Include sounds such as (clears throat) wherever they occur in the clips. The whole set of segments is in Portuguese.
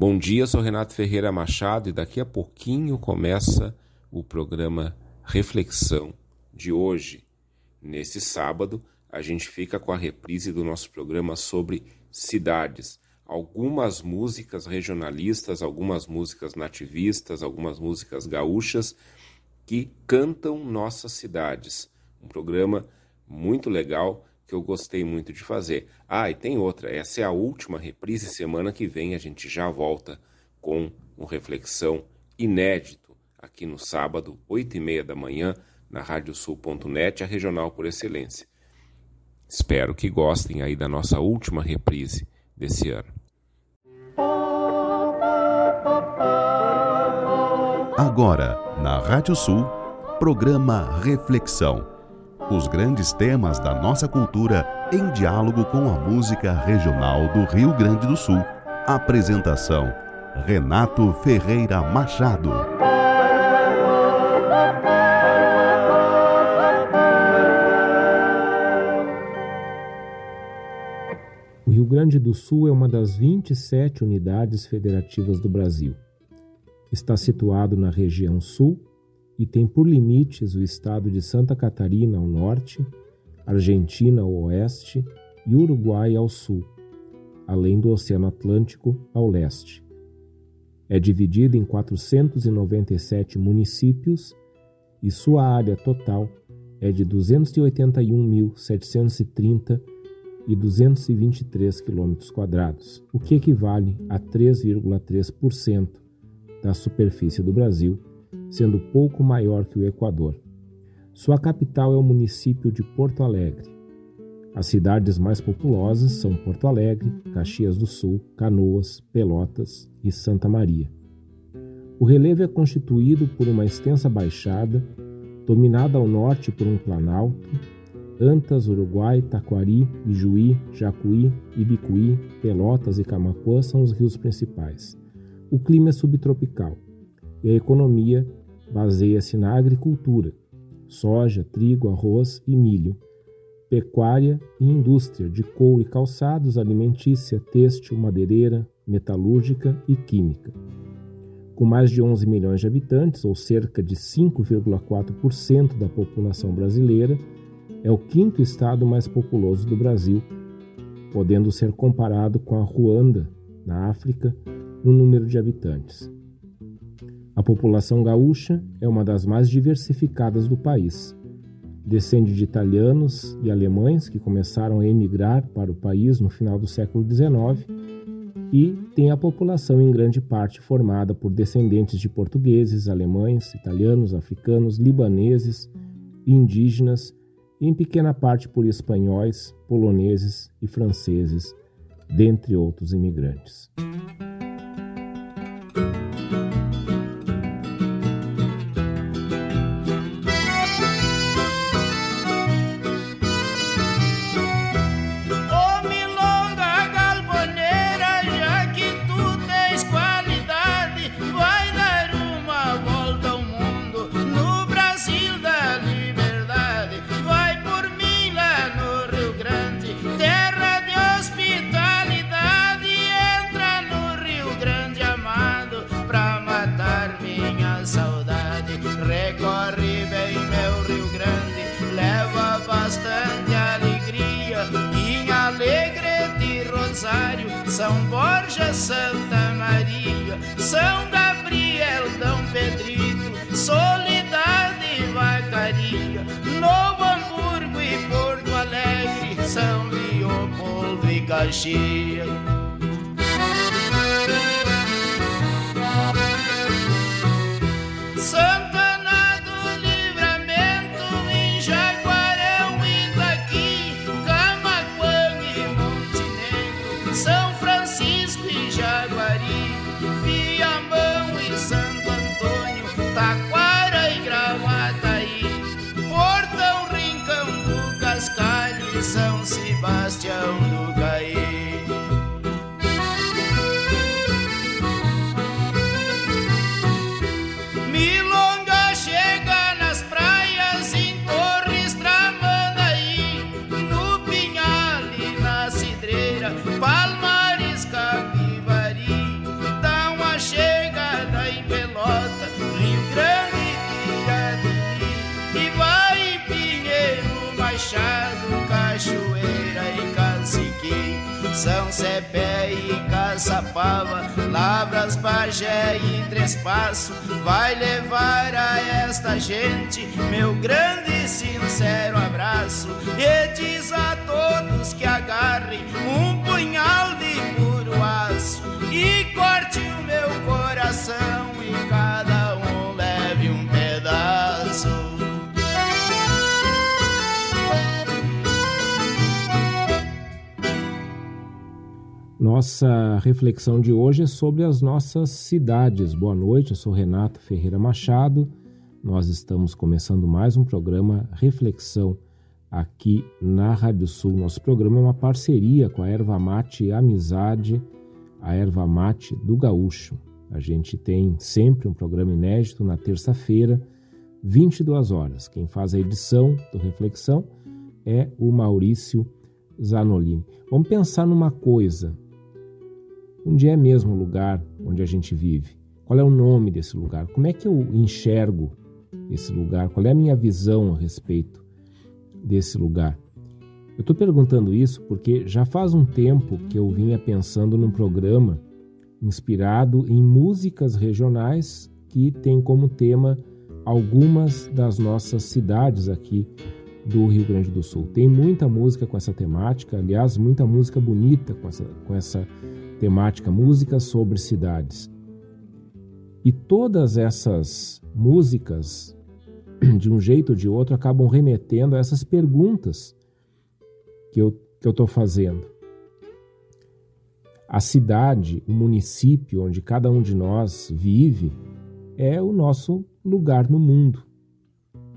Bom dia, sou Renato Ferreira Machado e daqui a pouquinho começa o programa Reflexão de hoje. Nesse sábado, a gente fica com a reprise do nosso programa sobre cidades. Algumas músicas regionalistas, algumas músicas nativistas, algumas músicas gaúchas que cantam nossas cidades. Um programa muito legal que eu gostei muito de fazer. Ah, e tem outra, essa é a última reprise, semana que vem a gente já volta com um reflexão inédito aqui no sábado, oito e meia da manhã, na radiosul.net, a regional por excelência. Espero que gostem aí da nossa última reprise desse ano. Agora, na Rádio Sul, programa Reflexão os grandes temas da nossa cultura em diálogo com a música regional do Rio Grande do Sul. Apresentação: Renato Ferreira Machado. O Rio Grande do Sul é uma das 27 unidades federativas do Brasil. Está situado na região sul e tem por limites o estado de Santa Catarina ao norte, Argentina ao oeste e Uruguai ao sul, além do Oceano Atlântico ao leste. É dividido em 497 municípios e sua área total é de 281.730 e 223 quilômetros quadrados, o que equivale a 3,3% da superfície do Brasil sendo pouco maior que o Equador. Sua capital é o município de Porto Alegre. As cidades mais populosas são Porto Alegre, Caxias do Sul, Canoas, Pelotas e Santa Maria. O relevo é constituído por uma extensa baixada, dominada ao norte por um planalto, Antas, Uruguai, Taquari, Ijuí, Jacuí, Ibicuí, Pelotas e Camacuã são os rios principais. O clima é subtropical e a economia baseia-se na agricultura, soja, trigo, arroz e milho, pecuária e indústria de couro e calçados, alimentícia, têxtil, madeireira, metalúrgica e química. Com mais de 11 milhões de habitantes, ou cerca de 5,4% da população brasileira, é o quinto estado mais populoso do Brasil, podendo ser comparado com a Ruanda, na África, no número de habitantes. A população gaúcha é uma das mais diversificadas do país. Descende de italianos e alemães que começaram a emigrar para o país no final do século XIX e tem a população em grande parte formada por descendentes de portugueses, alemães, italianos, africanos, libaneses, indígenas e em pequena parte por espanhóis, poloneses e franceses, dentre outros imigrantes. Santa Maria, São Gabriel, Dom Pedrito, Solidade e Vacaria, Novo Hamburgo e Porto Alegre, São Leopoldo e Caxias. Sebastião do Cepé e Caçapava, Lavras, Bagé e Trespasso, vai levar a esta gente meu grande e sincero abraço e diz a todos que agarrem um punhal de puro aço e corte o meu coração Nossa reflexão de hoje é sobre as nossas cidades. Boa noite, eu sou Renato Ferreira Machado. Nós estamos começando mais um programa Reflexão aqui na Rádio Sul. Nosso programa é uma parceria com a Erva Mate Amizade, a Erva Mate do Gaúcho. A gente tem sempre um programa inédito na terça-feira, 22 horas. Quem faz a edição do Reflexão é o Maurício Zanolini. Vamos pensar numa coisa. Onde é mesmo o lugar onde a gente vive? Qual é o nome desse lugar? Como é que eu enxergo esse lugar? Qual é a minha visão a respeito desse lugar? Eu estou perguntando isso porque já faz um tempo que eu vinha pensando num programa inspirado em músicas regionais que tem como tema algumas das nossas cidades aqui do Rio Grande do Sul. Tem muita música com essa temática, aliás, muita música bonita com essa, com essa temática, música sobre cidades. E todas essas músicas, de um jeito ou de outro, acabam remetendo a essas perguntas que eu estou fazendo. A cidade, o município onde cada um de nós vive, é o nosso lugar no mundo.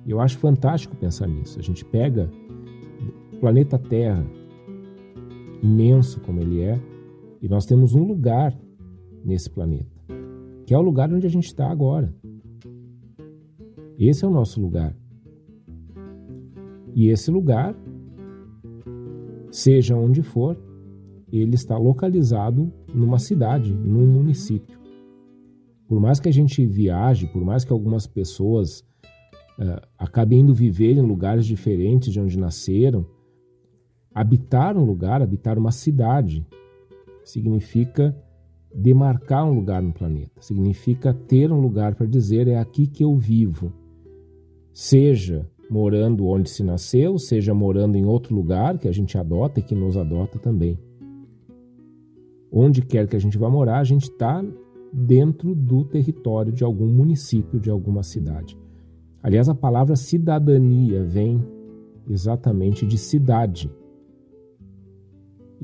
E eu acho fantástico pensar nisso. A gente pega o planeta Terra, imenso como ele é, e nós temos um lugar nesse planeta, que é o lugar onde a gente está agora. Esse é o nosso lugar. E esse lugar, seja onde for, ele está localizado numa cidade, num município. Por mais que a gente viaje, por mais que algumas pessoas uh, acabem indo viver em lugares diferentes de onde nasceram, habitar um lugar, habitar uma cidade, significa demarcar um lugar no planeta, significa ter um lugar para dizer é aqui que eu vivo seja morando onde se nasceu, seja morando em outro lugar que a gente adota e que nos adota também. Onde quer que a gente vá morar, a gente está dentro do território de algum município, de alguma cidade. Aliás, a palavra cidadania vem exatamente de cidade.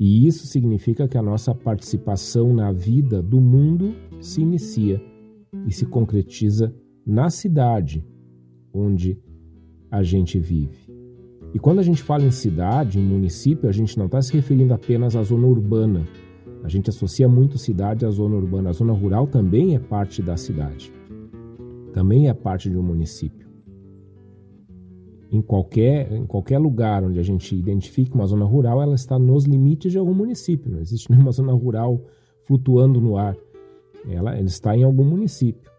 E isso significa que a nossa participação na vida do mundo se inicia e se concretiza na cidade, onde a gente vive. E quando a gente fala em cidade, em município, a gente não está se referindo apenas à zona urbana. A gente associa muito cidade à zona urbana. A zona rural também é parte da cidade. Também é parte de um município. Em qualquer, em qualquer lugar onde a gente identifique uma zona rural, ela está nos limites de algum município. Não existe (laughs) nenhuma zona rural flutuando no ar. Ela, ela está em algum município.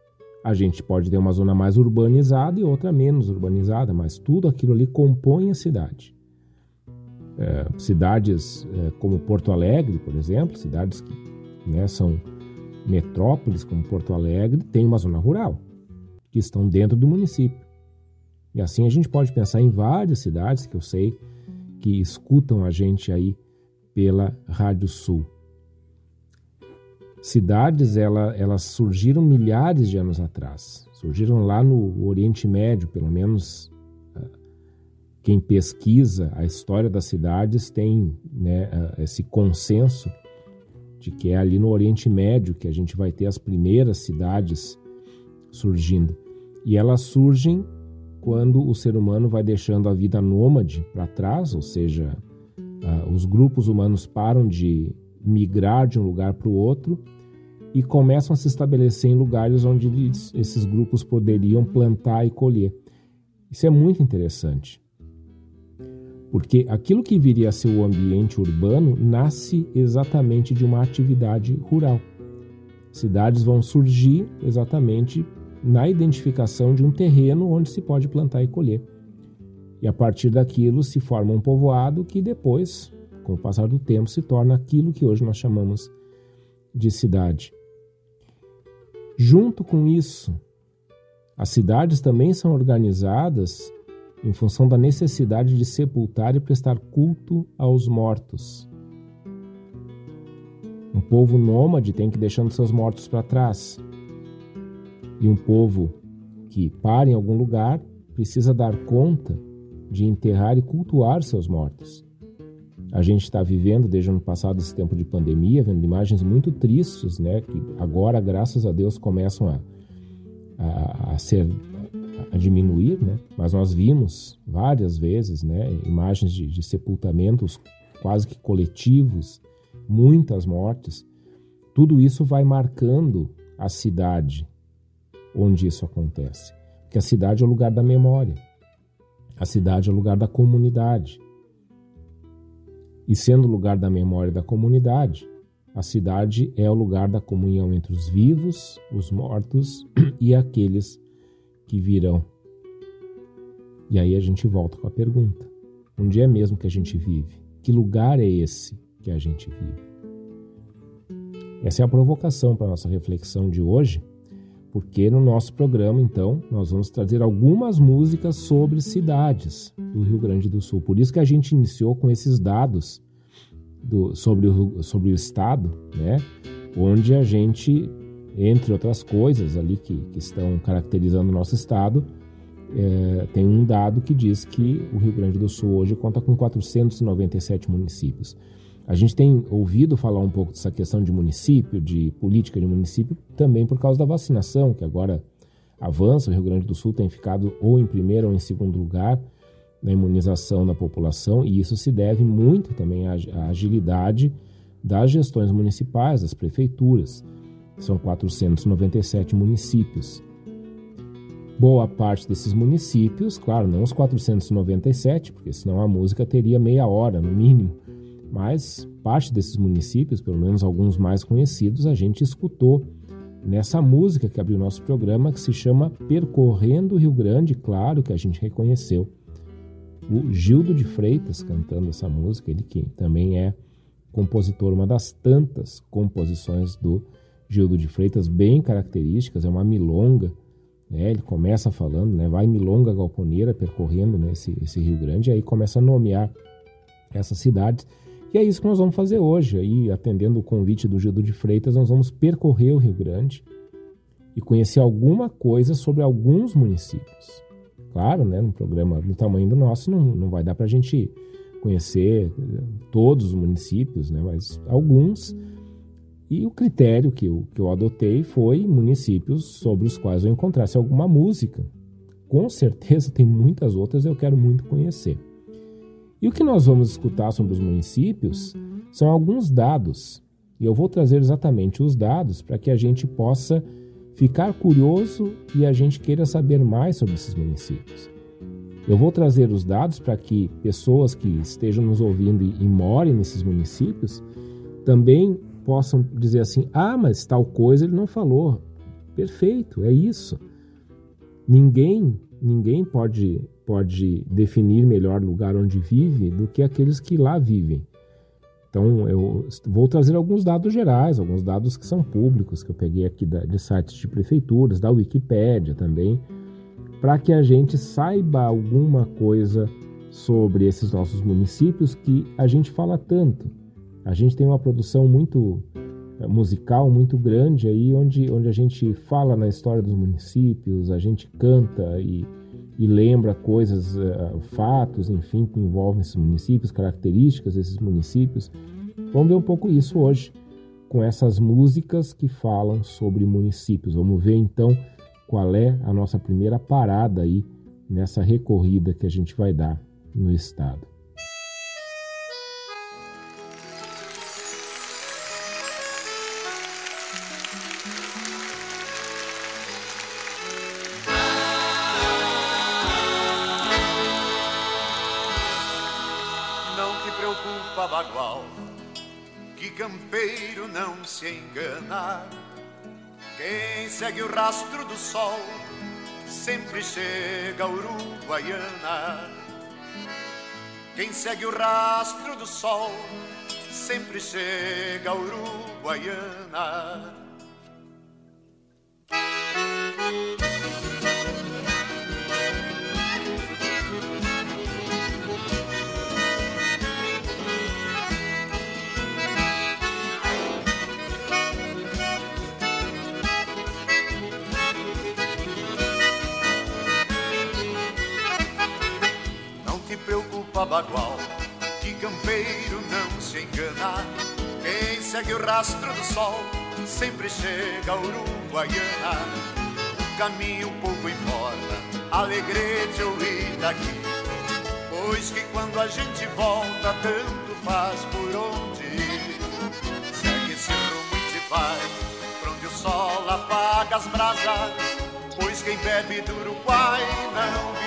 A gente pode ter uma zona mais urbanizada e outra menos urbanizada, mas tudo aquilo ali compõe a cidade. É, cidades é, como Porto Alegre, por exemplo, cidades que né, são metrópoles como Porto Alegre, tem uma zona rural, que estão dentro do município. E assim a gente pode pensar em várias cidades que eu sei que escutam a gente aí pela Rádio Sul. Cidades, ela, elas surgiram milhares de anos atrás. Surgiram lá no Oriente Médio, pelo menos ah, quem pesquisa a história das cidades tem né, ah, esse consenso de que é ali no Oriente Médio que a gente vai ter as primeiras cidades surgindo. E elas surgem quando o ser humano vai deixando a vida nômade para trás, ou seja, uh, os grupos humanos param de migrar de um lugar para o outro e começam a se estabelecer em lugares onde eles, esses grupos poderiam plantar e colher. Isso é muito interessante, porque aquilo que viria a ser o ambiente urbano nasce exatamente de uma atividade rural. Cidades vão surgir exatamente na identificação de um terreno onde se pode plantar e colher. E a partir daquilo se forma um povoado que depois com o passar do tempo, se torna aquilo que hoje nós chamamos de cidade. Junto com isso, as cidades também são organizadas em função da necessidade de sepultar e prestar culto aos mortos. Um povo nômade tem que ir deixando seus mortos para trás. E um povo que para em algum lugar precisa dar conta de enterrar e cultuar seus mortos. A gente está vivendo desde o ano passado esse tempo de pandemia, vendo imagens muito tristes, né? Que agora, graças a Deus, começam a, a, a ser a diminuir, né? Mas nós vimos várias vezes, né? Imagens de, de sepultamentos quase que coletivos, muitas mortes. Tudo isso vai marcando a cidade onde isso acontece, porque a cidade é o lugar da memória. A cidade é o lugar da comunidade. E sendo o lugar da memória da comunidade, a cidade é o lugar da comunhão entre os vivos, os mortos (clears throat) e aqueles que virão. E aí a gente volta com a pergunta: onde é mesmo que a gente vive? Que lugar é esse que a gente vive? Essa é a provocação para a nossa reflexão de hoje porque no nosso programa, então, nós vamos trazer algumas músicas sobre cidades do Rio Grande do Sul. Por isso que a gente iniciou com esses dados do, sobre, o, sobre o estado, né? onde a gente, entre outras coisas ali que, que estão caracterizando o nosso estado, é, tem um dado que diz que o Rio Grande do Sul hoje conta com 497 municípios. A gente tem ouvido falar um pouco dessa questão de município, de política de município, também por causa da vacinação, que agora avança. O Rio Grande do Sul tem ficado ou em primeiro ou em segundo lugar na imunização da população, e isso se deve muito também à, agilidade das gestões municipais, das prefeituras. São 497 municípios. Boa parte desses municípios, claro, não os 497, porque senão a música teria meia hora no mínimo, mas parte desses municípios, pelo menos alguns mais conhecidos, a gente escutou nessa música que abriu nosso programa, que se chama Percorrendo o Rio Grande, claro que a gente reconheceu o Gildo de Freitas cantando essa música, ele que também é compositor, uma das tantas composições do Gildo de Freitas, bem características, é uma milonga, né? ele começa falando, né? vai milonga galponeira percorrendo né? esse, esse Rio Grande, e aí começa a nomear essas cidades, e é isso que nós vamos fazer hoje. Aí, atendendo o convite do Gildo de Freitas, nós vamos percorrer o Rio Grande e conhecer alguma coisa sobre alguns municípios. Claro, né, num programa do tamanho do nosso, não, não vai dar para a gente conhecer eh, todos os municípios, né, mas alguns. E o critério que eu, que eu adotei foi municípios sobre os quais eu encontrasse alguma música. Com certeza (laughs) tem muitas outras eu quero muito conhecer. E o que nós vamos escutar sobre os municípios são alguns dados. E eu vou trazer exatamente os dados para que a gente possa ficar curioso e a gente queira saber mais sobre esses municípios. Eu vou trazer os dados para que pessoas que estejam nos ouvindo e, morem nesses municípios também possam dizer assim: ah, mas tal coisa ele não falou. Perfeito, é isso. Ninguém, ninguém pode pode definir melhor o lugar onde vive do que aqueles que lá vivem. Então, eu vou trazer alguns dados gerais, alguns dados que são públicos, que eu peguei aqui de sites de prefeituras, da Wikipédia também, para que a gente saiba alguma coisa sobre esses nossos municípios que a gente fala tanto. A gente tem uma produção muito eh, musical muito grande aí, onde, onde a gente fala na história dos municípios, a gente canta e e lembra coisas, uh, fatos, enfim, que envolvem esses municípios, características desses municípios. Vamos ver um pouco isso hoje com essas músicas que falam sobre municípios. Vamos ver então qual é a nossa primeira parada aí nessa recorrida que a gente vai dar no estado. Se enganar. Quem segue o rastro do sol sempre chega a Uruguaiana. Quem segue o rastro do sol sempre chega a Uruguaiana. Bagual, que campeiro não se engana. Quem segue o rastro do sol sempre chega a Uruguaiana. O caminho pouco importa, Alegrete ou Itaqui. Pois que quando a gente volta, tanto faz por onde ir. Segue esse rumo e te vai, pra onde o sol apaga as brasas. Pois quem bebe do Uruguai não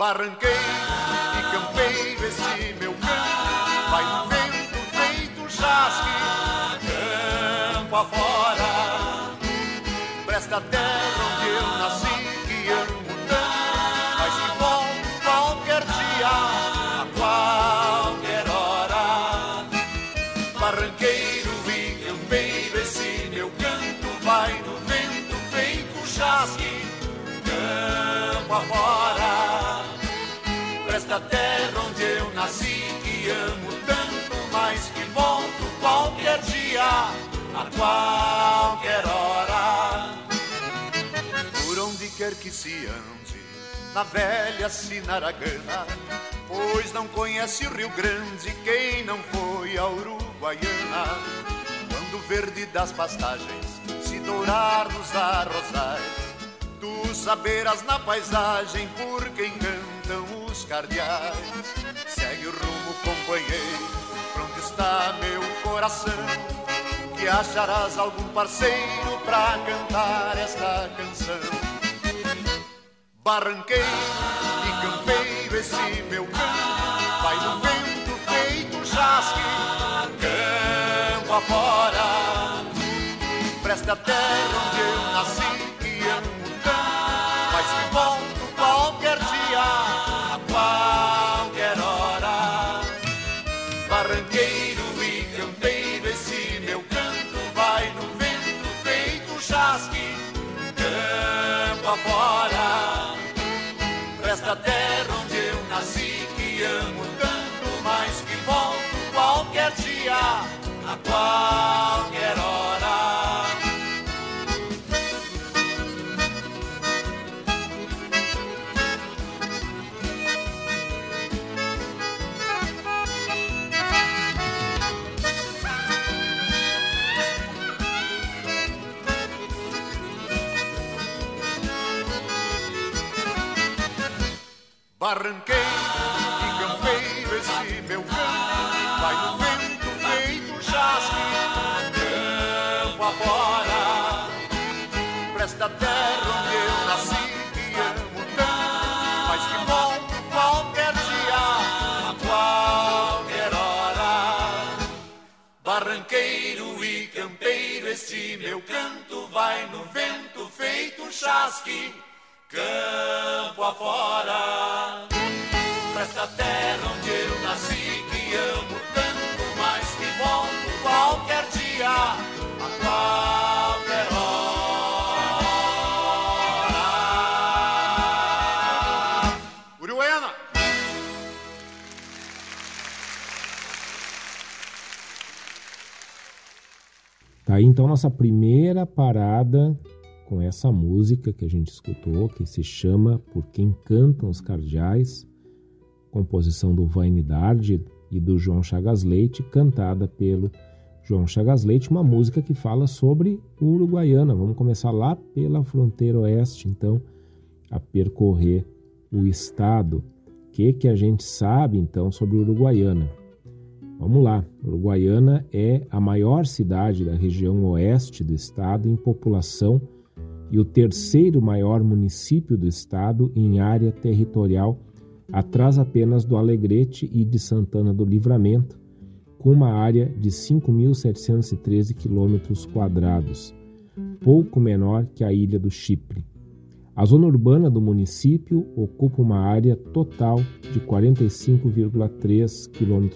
Barranqueiro e campeiro, esse meu canto vai no vento feito chasque, campo afora. Presta terra onde eu nasci, qualquer hora. Por onde quer que se ande, na velha Sinaragana, pois não conhece o Rio Grande quem não foi a Uruguaiana. Quando o verde das pastagens se dourar nos arrozais, Tu saberás na paisagem por quem cantam os cardeais. Segue o rumo, companheiro, pra onde está meu coração. Que acharás algum parceiro pra cantar esta canção. Barranqueiro e campeiro, esse meu canto vai no vento feito um chasque, campo afora. Presta terra Barranqueiro e campeiro, esse meu canto vai no vento feito chasque, campo afora. Presta a terra onde eu nasci, que amo tanto, mas que volto qualquer dia, a qualquer hora. Barranqueiro e campeiro, esse meu canto vai no vento feito um chasque, campo afora. Presta a terra onde eu nasci, que amo tanto, mas que volto qualquer dia, a qualquer hora. Uruguaiana! Tá aí então nossa primeira parada com essa música que a gente escutou, que se chama Por Quem Cantam os Cardeais, composição do Vainidade e do João Chagas Leite, cantada pelo João Chagas Leite, uma música que fala sobre Uruguaiana. Vamos começar lá pela fronteira oeste, então, a percorrer o estado. O que, que a gente sabe, então, sobre Uruguaiana? Vamos lá. Uruguaiana é a maior cidade da região oeste do estado em população e o terceiro maior município do estado em área territorial, atrás apenas do Alegrete e de Santana do Livramento, com uma área de 5.713 quilômetros quadrados, pouco menor que a ilha do Chipre. A zona urbana do município ocupa uma área total de 45,3 km,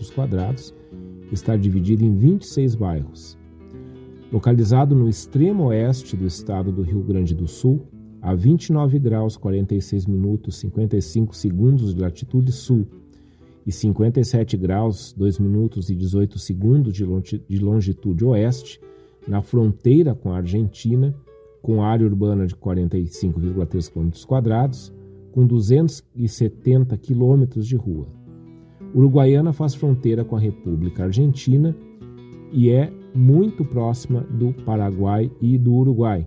está dividida em 26 bairros. Localizado no extremo oeste do estado do Rio Grande do Sul, a 29 graus 46 minutos 55 segundos de latitude sul e 57 graus 2 minutos e 18 segundos de longitude oeste, na fronteira com a Argentina, com área urbana de 45,3 km, com 270 km de rua. Uruguaiana faz fronteira com a República Argentina e é muito próxima do Paraguai e do Uruguai,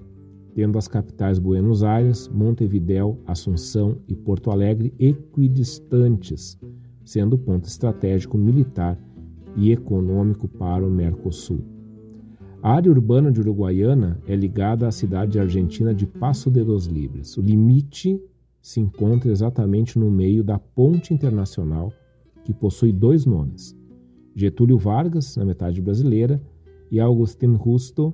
tendo as capitais Buenos Aires, Montevidéu, Assunção e Porto Alegre equidistantes, sendo ponto estratégico militar e econômico para o Mercosul. A área urbana de Uruguaiana é ligada à cidade argentina de Passo de los Libres. O limite se encontra exatamente no meio da ponte internacional, que possui dois nomes: Getúlio Vargas, na metade brasileira, e Agustín Justo,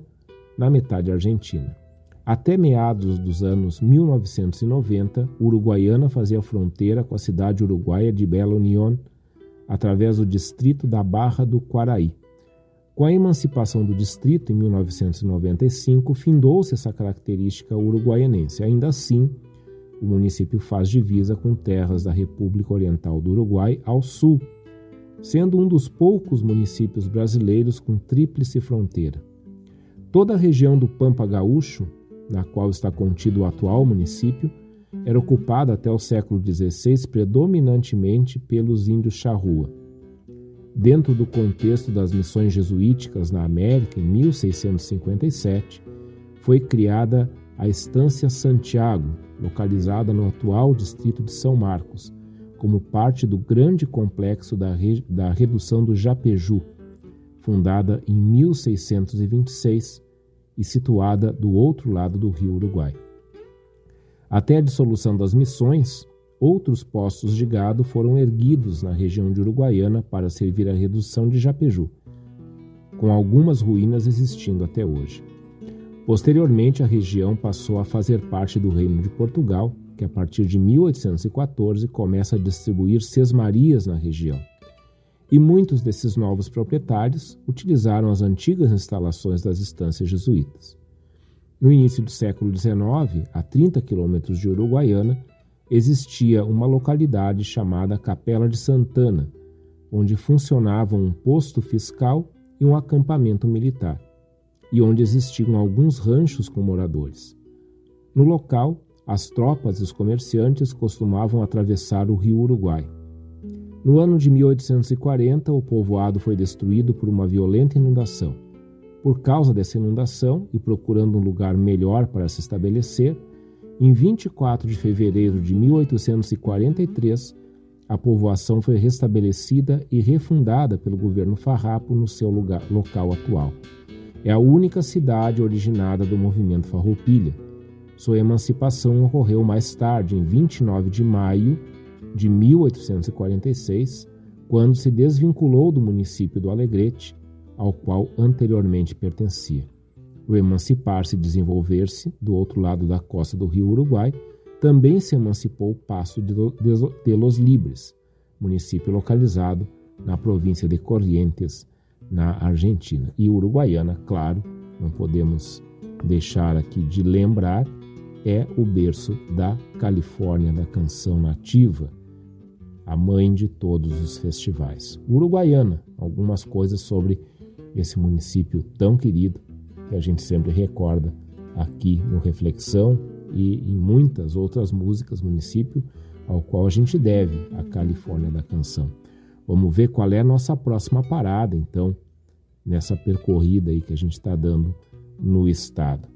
na metade argentina. Até meados dos anos 1990, Uruguaiana fazia fronteira com a cidade uruguaia de Belo Unión, através do distrito da Barra do Quaraí. Com a emancipação do distrito em 1995, findou-se essa característica uruguaianense. Ainda assim, o município faz divisa com terras da República Oriental do Uruguai ao sul, sendo um dos poucos municípios brasileiros com tríplice fronteira. Toda a região do Pampa Gaúcho, na qual está contido o atual município, era ocupada até o século XVI predominantemente pelos índios charrua. Dentro do contexto das missões jesuíticas na América, em 1657, foi criada a Estância Santiago, localizada no atual distrito de São Marcos, como parte do grande complexo da, re... da redução do Japeju, fundada em 1626 e situada do outro lado do rio Uruguai. Até a dissolução das missões, outros postos de gado foram erguidos na região de Uruguaiana para servir à redução de Japeju, com algumas ruínas existindo até hoje. Posteriormente, a região passou a fazer parte do Reino de Portugal, que a partir de 1814 começa a distribuir sesmarias na região. E muitos desses novos proprietários utilizaram as antigas instalações das estâncias jesuítas. No início do século XIX, a 30 quilômetros de Uruguaiana, existia uma localidade chamada Capela de Santana, onde funcionava um posto fiscal e um acampamento militar, e onde existiam alguns ranchos com moradores. No local, as tropas e os comerciantes costumavam atravessar o rio Uruguai. No ano de 1840, o povoado foi destruído por uma violenta inundação. Por causa dessa inundação e procurando um lugar melhor para se estabelecer, em 24 de fevereiro de 1843, a povoação foi restabelecida e refundada pelo governo farrapo no seu lugar, local atual. É a única cidade originada do movimento Farroupilha. Sua emancipação ocorreu mais tarde, em 29 de maio de 1846, quando se desvinculou do município do Alegrete, ao qual anteriormente pertencia o emancipar-se e desenvolver-se do outro lado da costa do rio Uruguai, também se emancipou o Passo de los Libres, município localizado na província de Corrientes, na Argentina. E Uruguaiana, claro, não podemos deixar aqui de lembrar, é o berço da Califórnia da canção nativa, a mãe de todos os festivais. Uruguaiana, algumas coisas sobre esse município tão querido que a gente sempre recorda aqui no Reflexão e em muitas outras músicas, município ao qual a gente deve a Califórnia da Canção. Vamos ver qual é a nossa próxima parada, então, nessa percorrida aí que a gente está dando no estado.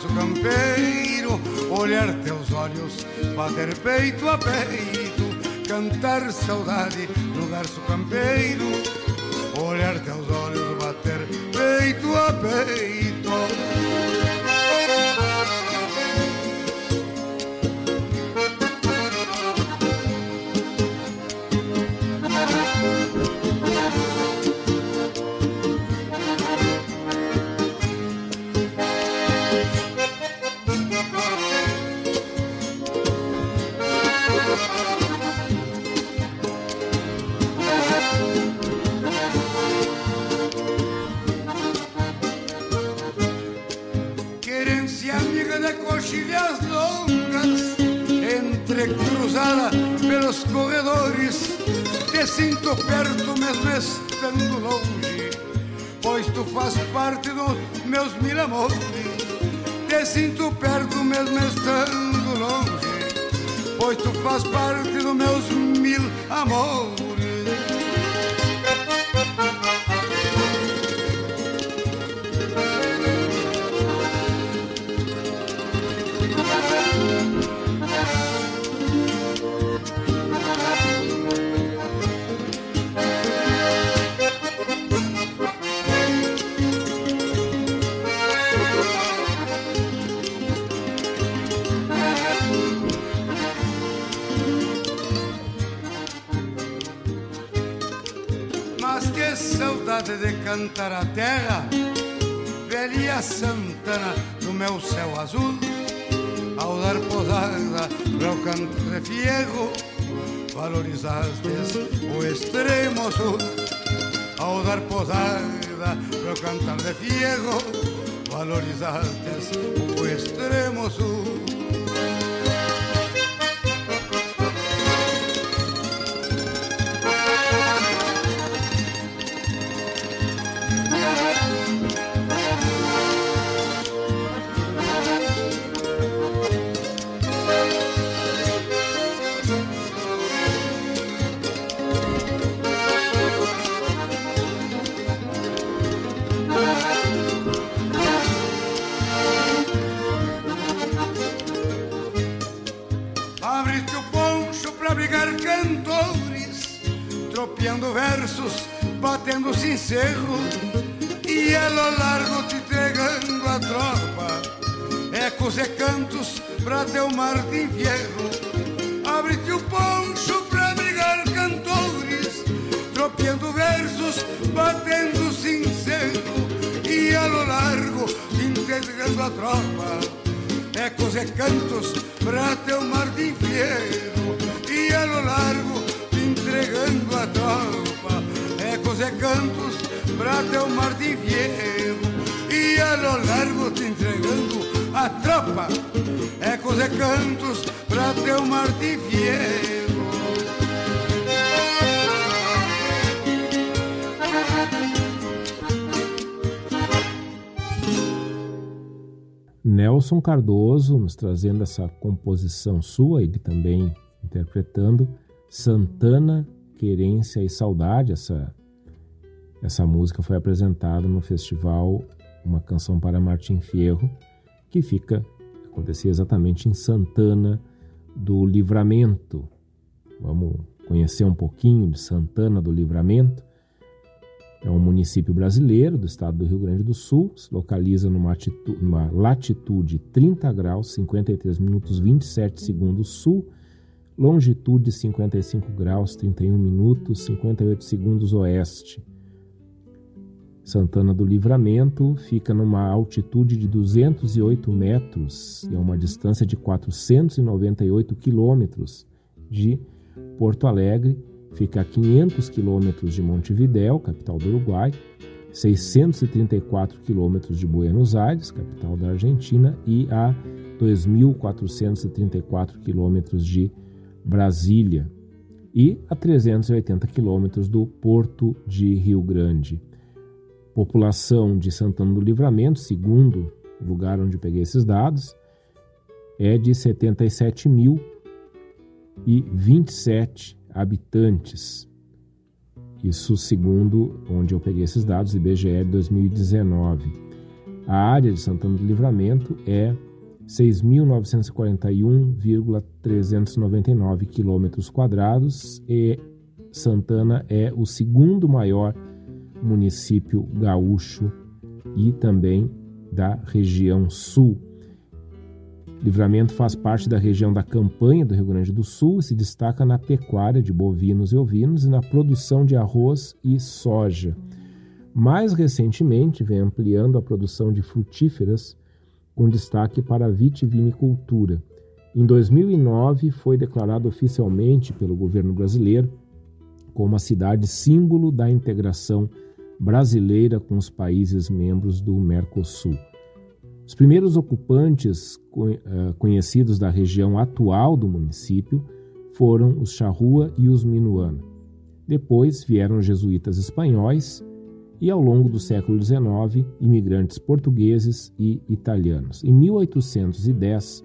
Verso campeiro, olhar teus olhos, bater peito a peito, cantar saudade no verso campeiro, olhar teus olhos, bater peito a peito. Sinto perto mesmo estando longe, pois tu faz parte dos meus mil amores. Te sinto perto mesmo estando longe, pois tu faz parte dos meus mil amores. Cantar a terra, velha Santana do meu céu azul. Ao dar posada para o canto de fiego, valorizastes o extremo sul. Ao dar posada para o cantar de fiego, valorizastes o extremo sul. Nelson Cardoso nos trazendo essa composição sua, ele também interpretando Santana, Querência e Saudade. Essa, essa música foi apresentada no festival Uma Canção para Martim Fierro, que fica, acontecia exatamente em Santana do Livramento. Vamos conhecer um pouquinho de Santana do Livramento. É um município brasileiro do estado do Rio Grande do Sul, se localiza numa, numa latitude 30 graus 53 minutos 27 segundos sul, longitude 55 graus 31 minutos 58 segundos oeste. Santana do Livramento fica numa altitude de 208 metros e a uma distância de 498 quilômetros de Porto Alegre fica a 500 quilômetros de Montevidéu, capital do Uruguai, 634 quilômetros de Buenos Aires, capital da Argentina, e a 2.434 quilômetros de Brasília, e a 380 quilômetros do Porto de Rio Grande. população de Santana do Livramento, segundo lugar onde peguei esses dados, é de 77.027 habitantes. Isso segundo onde eu peguei esses dados, IBGE de 2019. A área de Santana do Livramento é 6.941,399 quilômetros quadrados e Santana é o segundo maior município gaúcho e também da região sul. Livramento faz parte da região da Campanha do Rio Grande do Sul e se destaca na pecuária de bovinos e ovinos e na produção de arroz e soja. Mais recentemente, vem ampliando a produção de frutíferas com destaque para a vitivinicultura. Em 2009, foi declarado oficialmente pelo governo brasileiro como a cidade símbolo da integração brasileira com os países membros do Mercosul. Os primeiros ocupantes eh, conhecidos da região atual do município foram os Charrua e os Minuano. Depois vieram os jesuítas espanhóis e, ao longo do século XIX, imigrantes portugueses e italianos. Em 1810,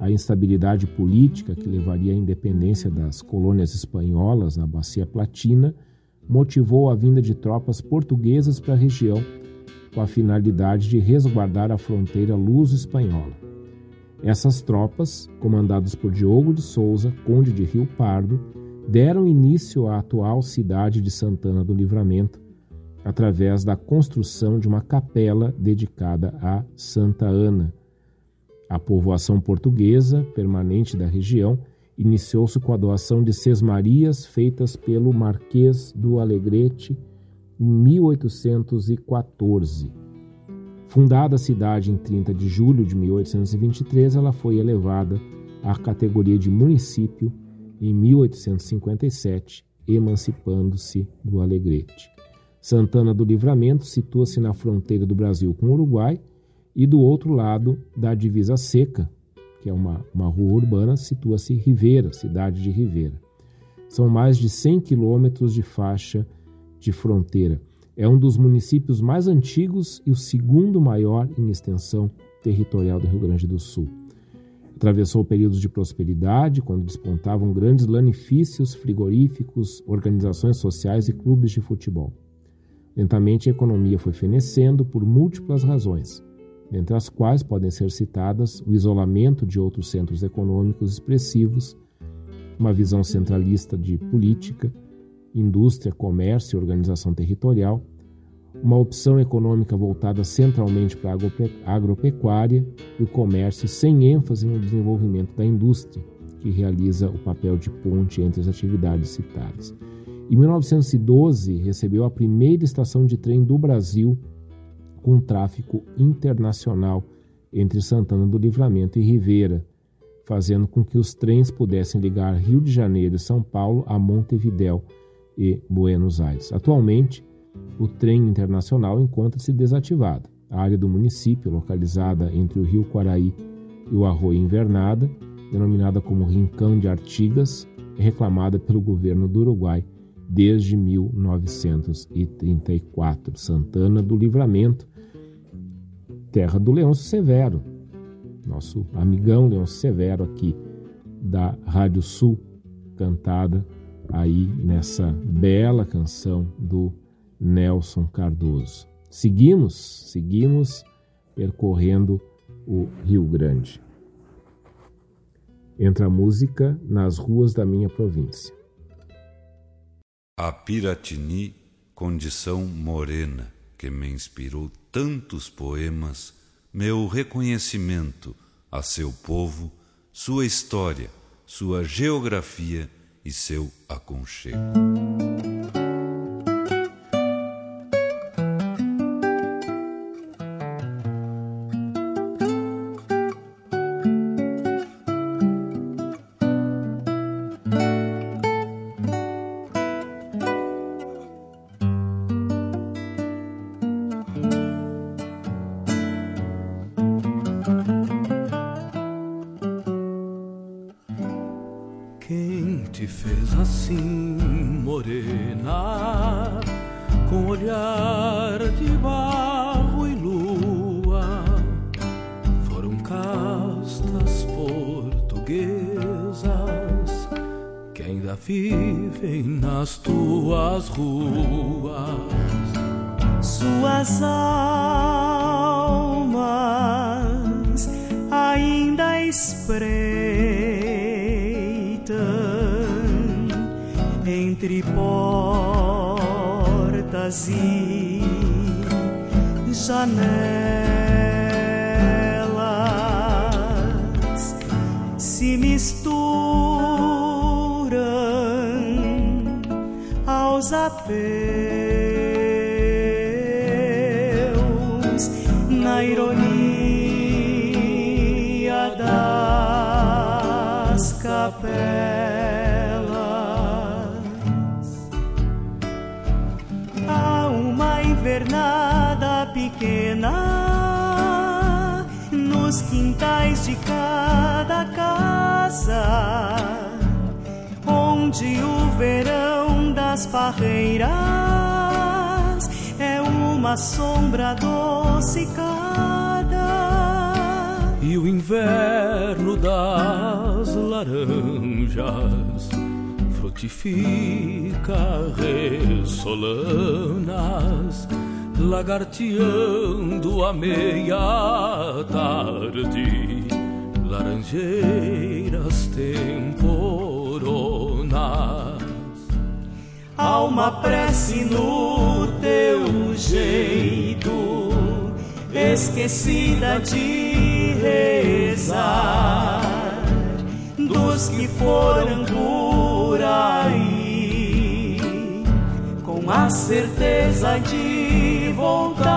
a instabilidade política que levaria à independência das colônias espanholas na Bacia Platina motivou a vinda de tropas portuguesas para a região com a finalidade de resguardar a fronteira luso-espanhola. Essas tropas, comandadas por Diogo de Souza, conde de Rio Pardo, deram início à atual cidade de Santana do Livramento, através da construção de uma capela dedicada a Santa Ana. A povoação portuguesa permanente da região iniciou-se com a doação de sesmarias feitas pelo Marquês do Alegrete em 1814. Fundada a cidade em 30 de julho de 1823, ela foi elevada à categoria de município em 1857, emancipando-se do Alegrete. Santana do Livramento situa-se na fronteira do Brasil com o Uruguai e do outro lado da divisa seca, que é uma, uma rua urbana, situa-se Rivera, cidade de Rivera. São mais de 100 quilômetros de faixa de fronteira. É um dos municípios mais antigos e o segundo maior em extensão territorial do Rio Grande do Sul. Atravessou períodos de prosperidade, quando despontavam grandes lanifícios, frigoríficos, organizações sociais e clubes de futebol. Lentamente a economia foi fenecendo por múltiplas razões, entre as quais podem ser citadas o isolamento de outros centros econômicos expressivos, uma visão centralista de política, indústria, comércio e organização territorial, uma opção econômica voltada centralmente para a agropecuária e o comércio sem ênfase no desenvolvimento da indústria, que realiza o papel de ponte entre as atividades citadas. Em 1912, recebeu a primeira estação de trem do Brasil com tráfego internacional entre Santana do Livramento e Rivera, fazendo com que os trens pudessem ligar Rio de Janeiro e São Paulo a Montevidéu e Buenos Aires. Atualmente, o trem internacional encontra-se desativado. A área do município, localizada entre o Rio Quaraí e o Arroio Invernada, denominada como Rincão de Artigas, é reclamada pelo governo do Uruguai desde 1934. Santana do Livramento, terra do Leôncio Severo, nosso amigão Leôncio Severo aqui da Rádio Sul, cantada aí nessa bela canção do Nelson Cardoso. Seguimos, seguimos percorrendo o Rio Grande. Entra a música nas ruas da minha província. A Piratini, condição morena, que me inspirou tantos poemas, meu reconhecimento a seu povo, sua história, sua geografia e seu aconchego. Laranjas frutifica ressolanas, lagarteando a meia tarde, laranjeiras temporonas. Há uma prece no teu jeito, esquecida de rezar, dos que foram por aí, com a certeza de voltar.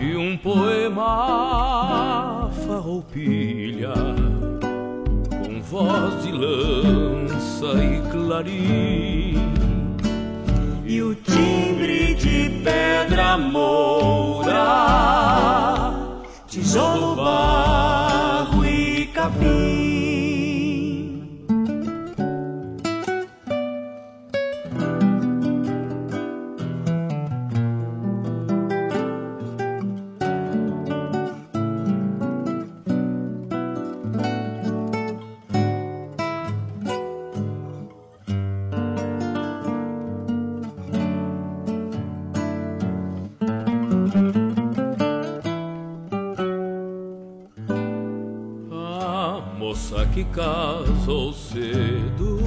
E um poema farroupilha com voz de lança e clarim. E o timbre de pedra moura, tijolo, barro e que casou cedo,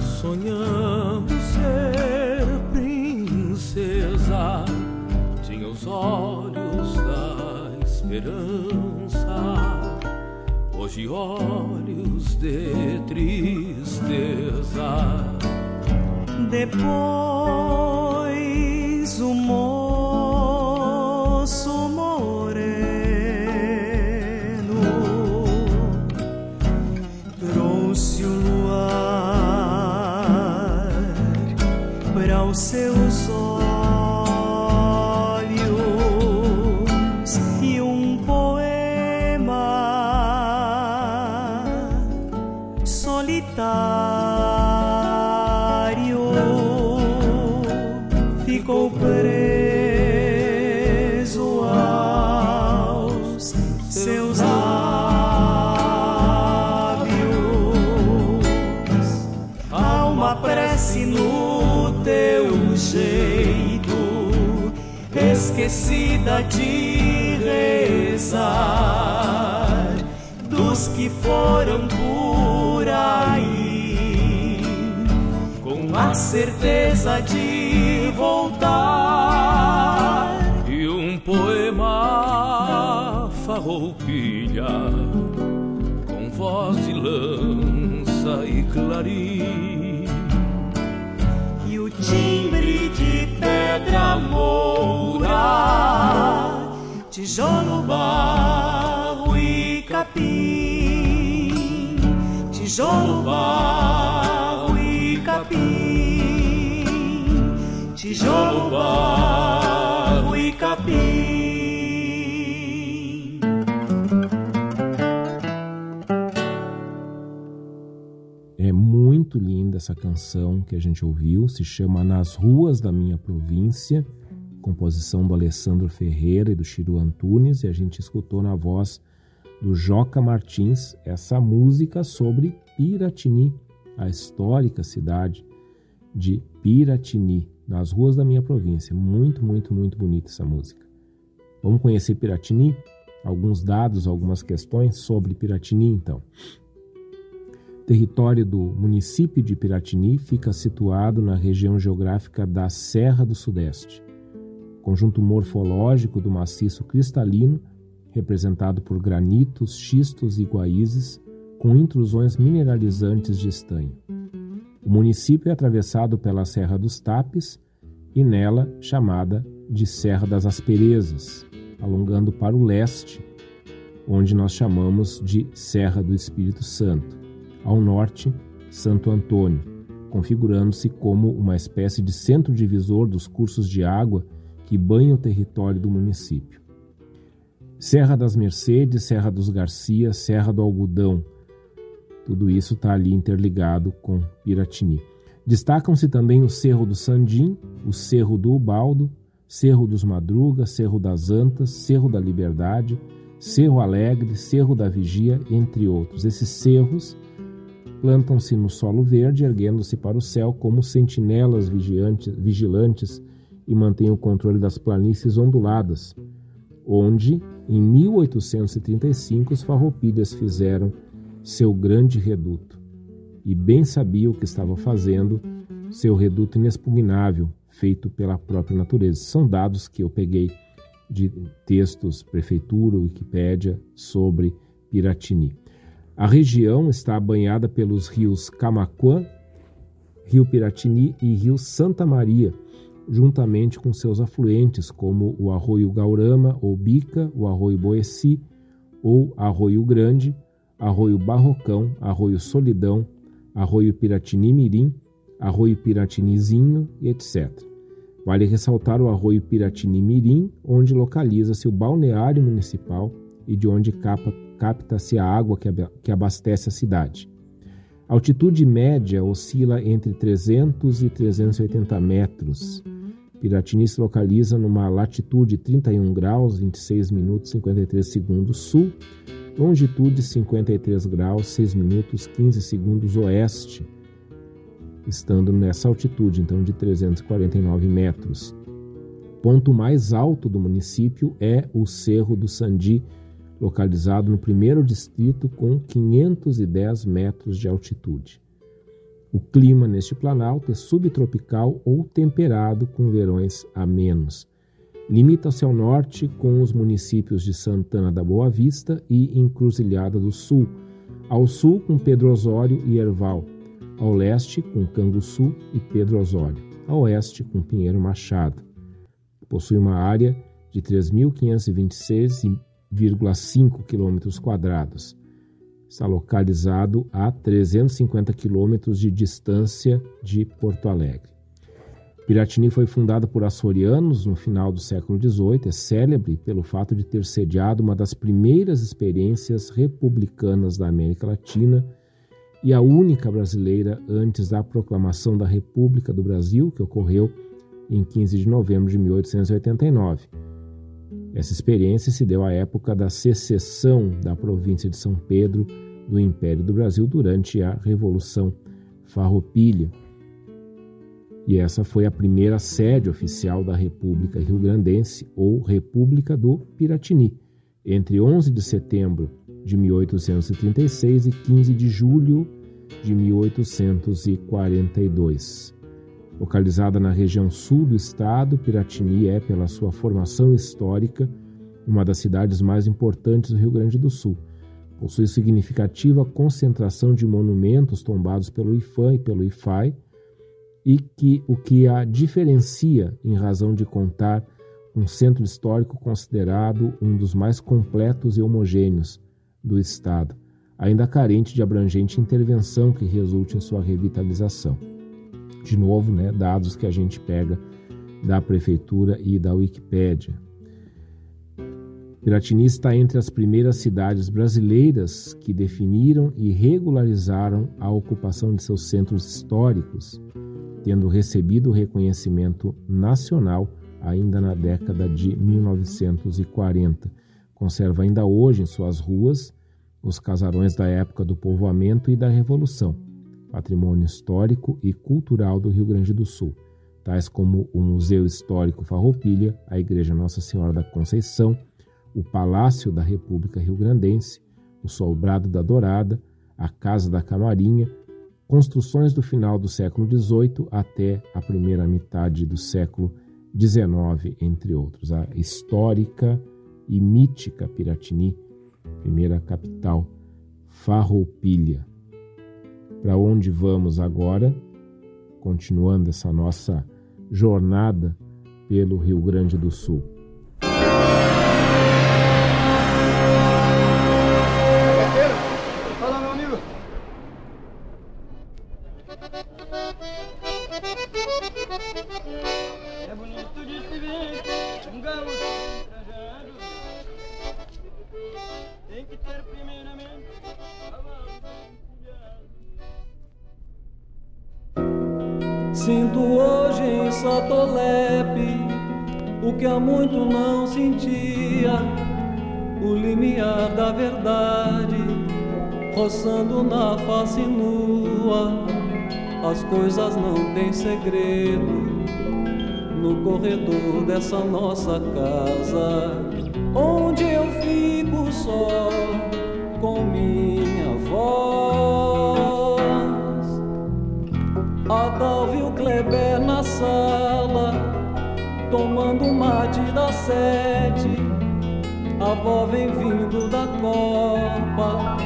sonhando ser princesa, tinha os olhos da esperança, hoje olhos de tristeza. Depois esquecida de rezar, dos que foram por aí, com a certeza de voltar. E um poema farroupilha com voz de lança e clarim. E o timbre de pedra tijolo, barro e capim, tijolo, barro e capim, tijolo, barro e capim. É muito linda essa canção que a gente ouviu, se chama Nas Ruas da Minha Província, composição do Alessandro Ferreira e do Chiru Antunes, e a gente escutou na voz do Joca Martins, essa música sobre Piratini, a histórica cidade de Piratini, nas ruas da minha província. Muito, muito, muito bonita essa música. Vamos conhecer Piratini? Alguns dados, algumas questões sobre Piratini, então. Território do município de Piratini fica situado na região geográfica da Serra do Sudeste, conjunto morfológico do maciço cristalino representado por granitos, xistos e guaízes, com intrusões mineralizantes de estanho. O município é atravessado pela Serra dos Tapes e nela chamada de Serra das Asperezas, alongando para o leste, onde nós chamamos de Serra do Espírito Santo, ao norte, Santo Antônio, configurando-se como uma espécie de centro divisor dos cursos de água que banham o território do município. Serra das Mercedes, Serra dos Garcia, Serra do Algodão. Tudo isso está ali interligado com Piratini. Destacam-se também o Cerro do Sandim, o Cerro do Ubaldo, Cerro dos Madrugas, Cerro das Antas, Cerro da Liberdade, Cerro Alegre, Cerro da Vigia, entre outros. Esses cerros plantam-se no solo verde, erguendo-se para o céu como sentinelas vigilantes e mantêm o controle das planícies onduladas, onde, em 1835, os farroupilhas fizeram seu grande reduto. E bem sabia o que estava fazendo, seu reduto inexpugnável, feito pela própria natureza. São dados que eu peguei de textos Prefeitura, Wikipédia, sobre Piratini. A região está banhada pelos rios Camaquã, Rio Piratini e Rio Santa Maria, juntamente com seus afluentes, como o Arroio Gaurama ou Bica, o Arroio Boeci ou Arroio Grande, Arroio Barrocão, Arroio Solidão, Arroio Piratini Mirim, Arroio Piratinizinho etc. Vale ressaltar o Arroio Piratini Mirim, onde localiza-se o balneário municipal e de onde capta-se a água que abastece a cidade. A altitude média oscila entre 300 e 380 metros. Piratini se localiza numa latitude 31 graus 26 minutos 53 segundos sul, longitude 53 graus 6 minutos 15 segundos oeste, estando nessa altitude então de 349 metros. Ponto mais alto do município é o Cerro do Sandi, localizado no primeiro distrito com 510 metros de altitude. O clima neste planalto é subtropical ou temperado com verões amenos. Limita-se ao norte com os municípios de Santana da Boa Vista e Encruzilhada do Sul, ao sul com Pedro Osório e Erval, ao leste com Canguçu e Pedro Osório, ao oeste com Pinheiro Machado. Possui uma área de 3.526,5 km quadrados está localizado a 350 quilômetros de distância de Porto Alegre. Piratini foi fundada por açorianos no final do século XVIII, é célebre pelo fato de ter sediado uma das primeiras experiências republicanas da América Latina e a única brasileira antes da proclamação da República do Brasil, que ocorreu em 15 de novembro de 1889. Essa experiência se deu à época da secessão da província de São Pedro do Império do Brasil durante a Revolução Farroupilha. E essa foi a primeira sede oficial da República Rio-Grandense ou República do Piratini, entre 11 de setembro de 1836 e 15 de julho de 1842. Localizada na região sul do estado, Piratini é, pela sua formação histórica, uma das cidades mais importantes do Rio Grande do Sul Possui significativa concentração de monumentos tombados pelo IFAM e pelo IFAI, e que o que a diferencia em razão de contar um centro histórico considerado um dos mais completos e homogêneos do Estado, ainda carente de abrangente intervenção que resulte em sua revitalização. De novo, né, dados que a gente pega da Prefeitura e da Wikipédia. Piratini está entre as primeiras cidades brasileiras que definiram e regularizaram a ocupação de seus centros históricos, tendo recebido reconhecimento nacional ainda na década de 1940, conserva ainda hoje em suas ruas os casarões da época do povoamento e da Revolução, patrimônio histórico e cultural do Rio Grande do Sul, tais como o Museu Histórico Farroupilha, a Igreja Nossa Senhora da Conceição, o Palácio da República Rio Grandense, o Sobrado da Dourada, a Casa da Camarinha, construções do final do século XVIII até a primeira metade do século XIX, entre outros. A histórica e mítica Piratini, primeira capital farroupilha. Para onde vamos agora? Continuando essa nossa jornada pelo Rio Grande do Sul. Não têm segredo no corredor dessa nossa casa, onde eu fico só com minha voz. Adalvo e o Kleber na sala, tomando mate da sete. A avó vem vindo da copa,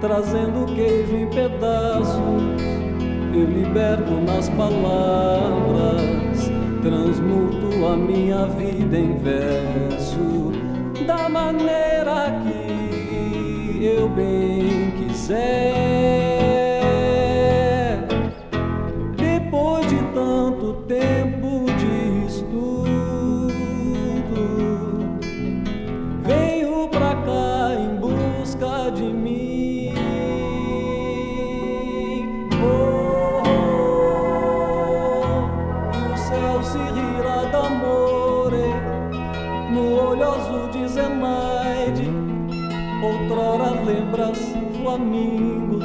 trazendo queijo em pedaços. Liberto nas palavras, transmuto a minha vida em verso, da maneira que eu bem quiser. Flamingos,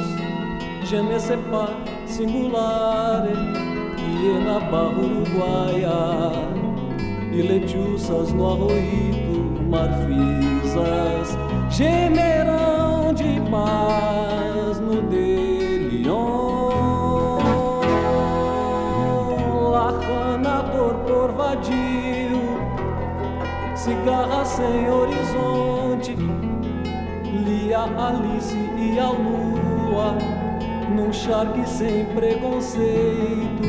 je ne sais pas singulare, e na barra uruguaia, e letiças no arroito, marfisas, gemerão de paz no delion. Lajana, torpor vadio, cigarra sem horizonte, Lia, Alice e a lua, num charque sem preconceito,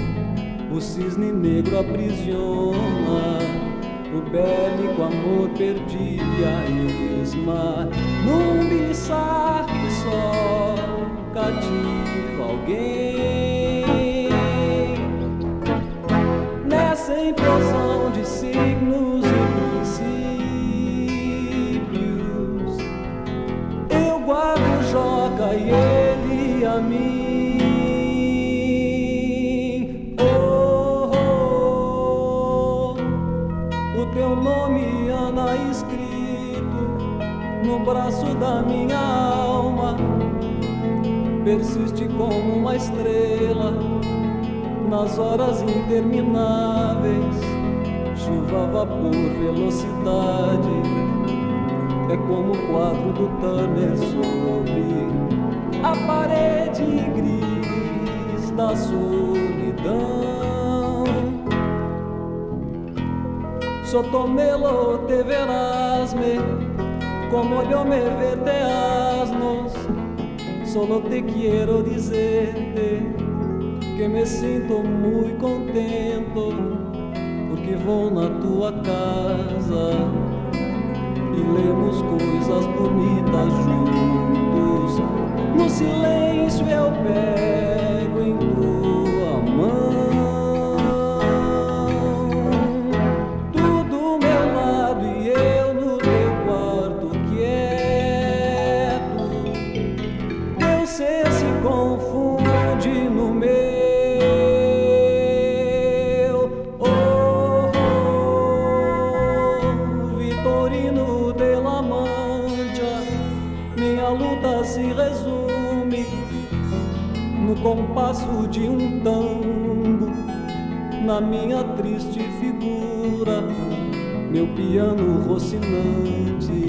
o cisne negro aprisiona, o bélico amor perdia a esma, num biçar que só cativa alguém. Nessa impressão persiste como uma estrela nas horas intermináveis, chuva, vapor, velocidade. É como o quadro do Turner sobre a parede gris da solidão. Sotomelo te verás-me, como yo me vete asnos. Solo te quiero dizerte que me sinto muito contento porque vou na tua casa e lemos coisas bonitas juntos. No silêncio eu pego minha triste figura, meu piano rocinante,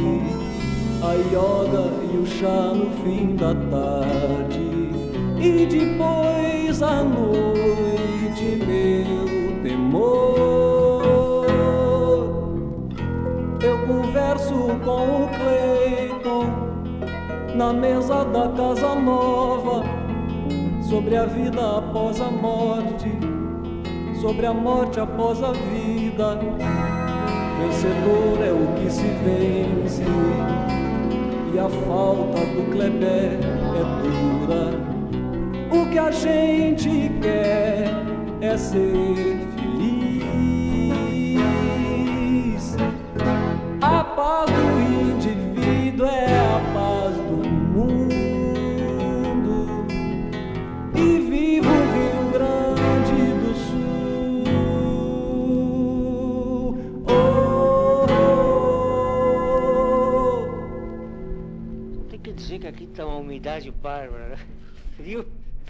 a yoga e o chá no fim da tarde, e depois a noite, meu temor. Eu converso com o Cleiton na mesa da casa nova, sobre a vida após a morte, sobre a morte após a vida. Vencedor é o que se vence, e a falta do Kleber é dura. O que a gente quer é ser umidade bárbara. Frio,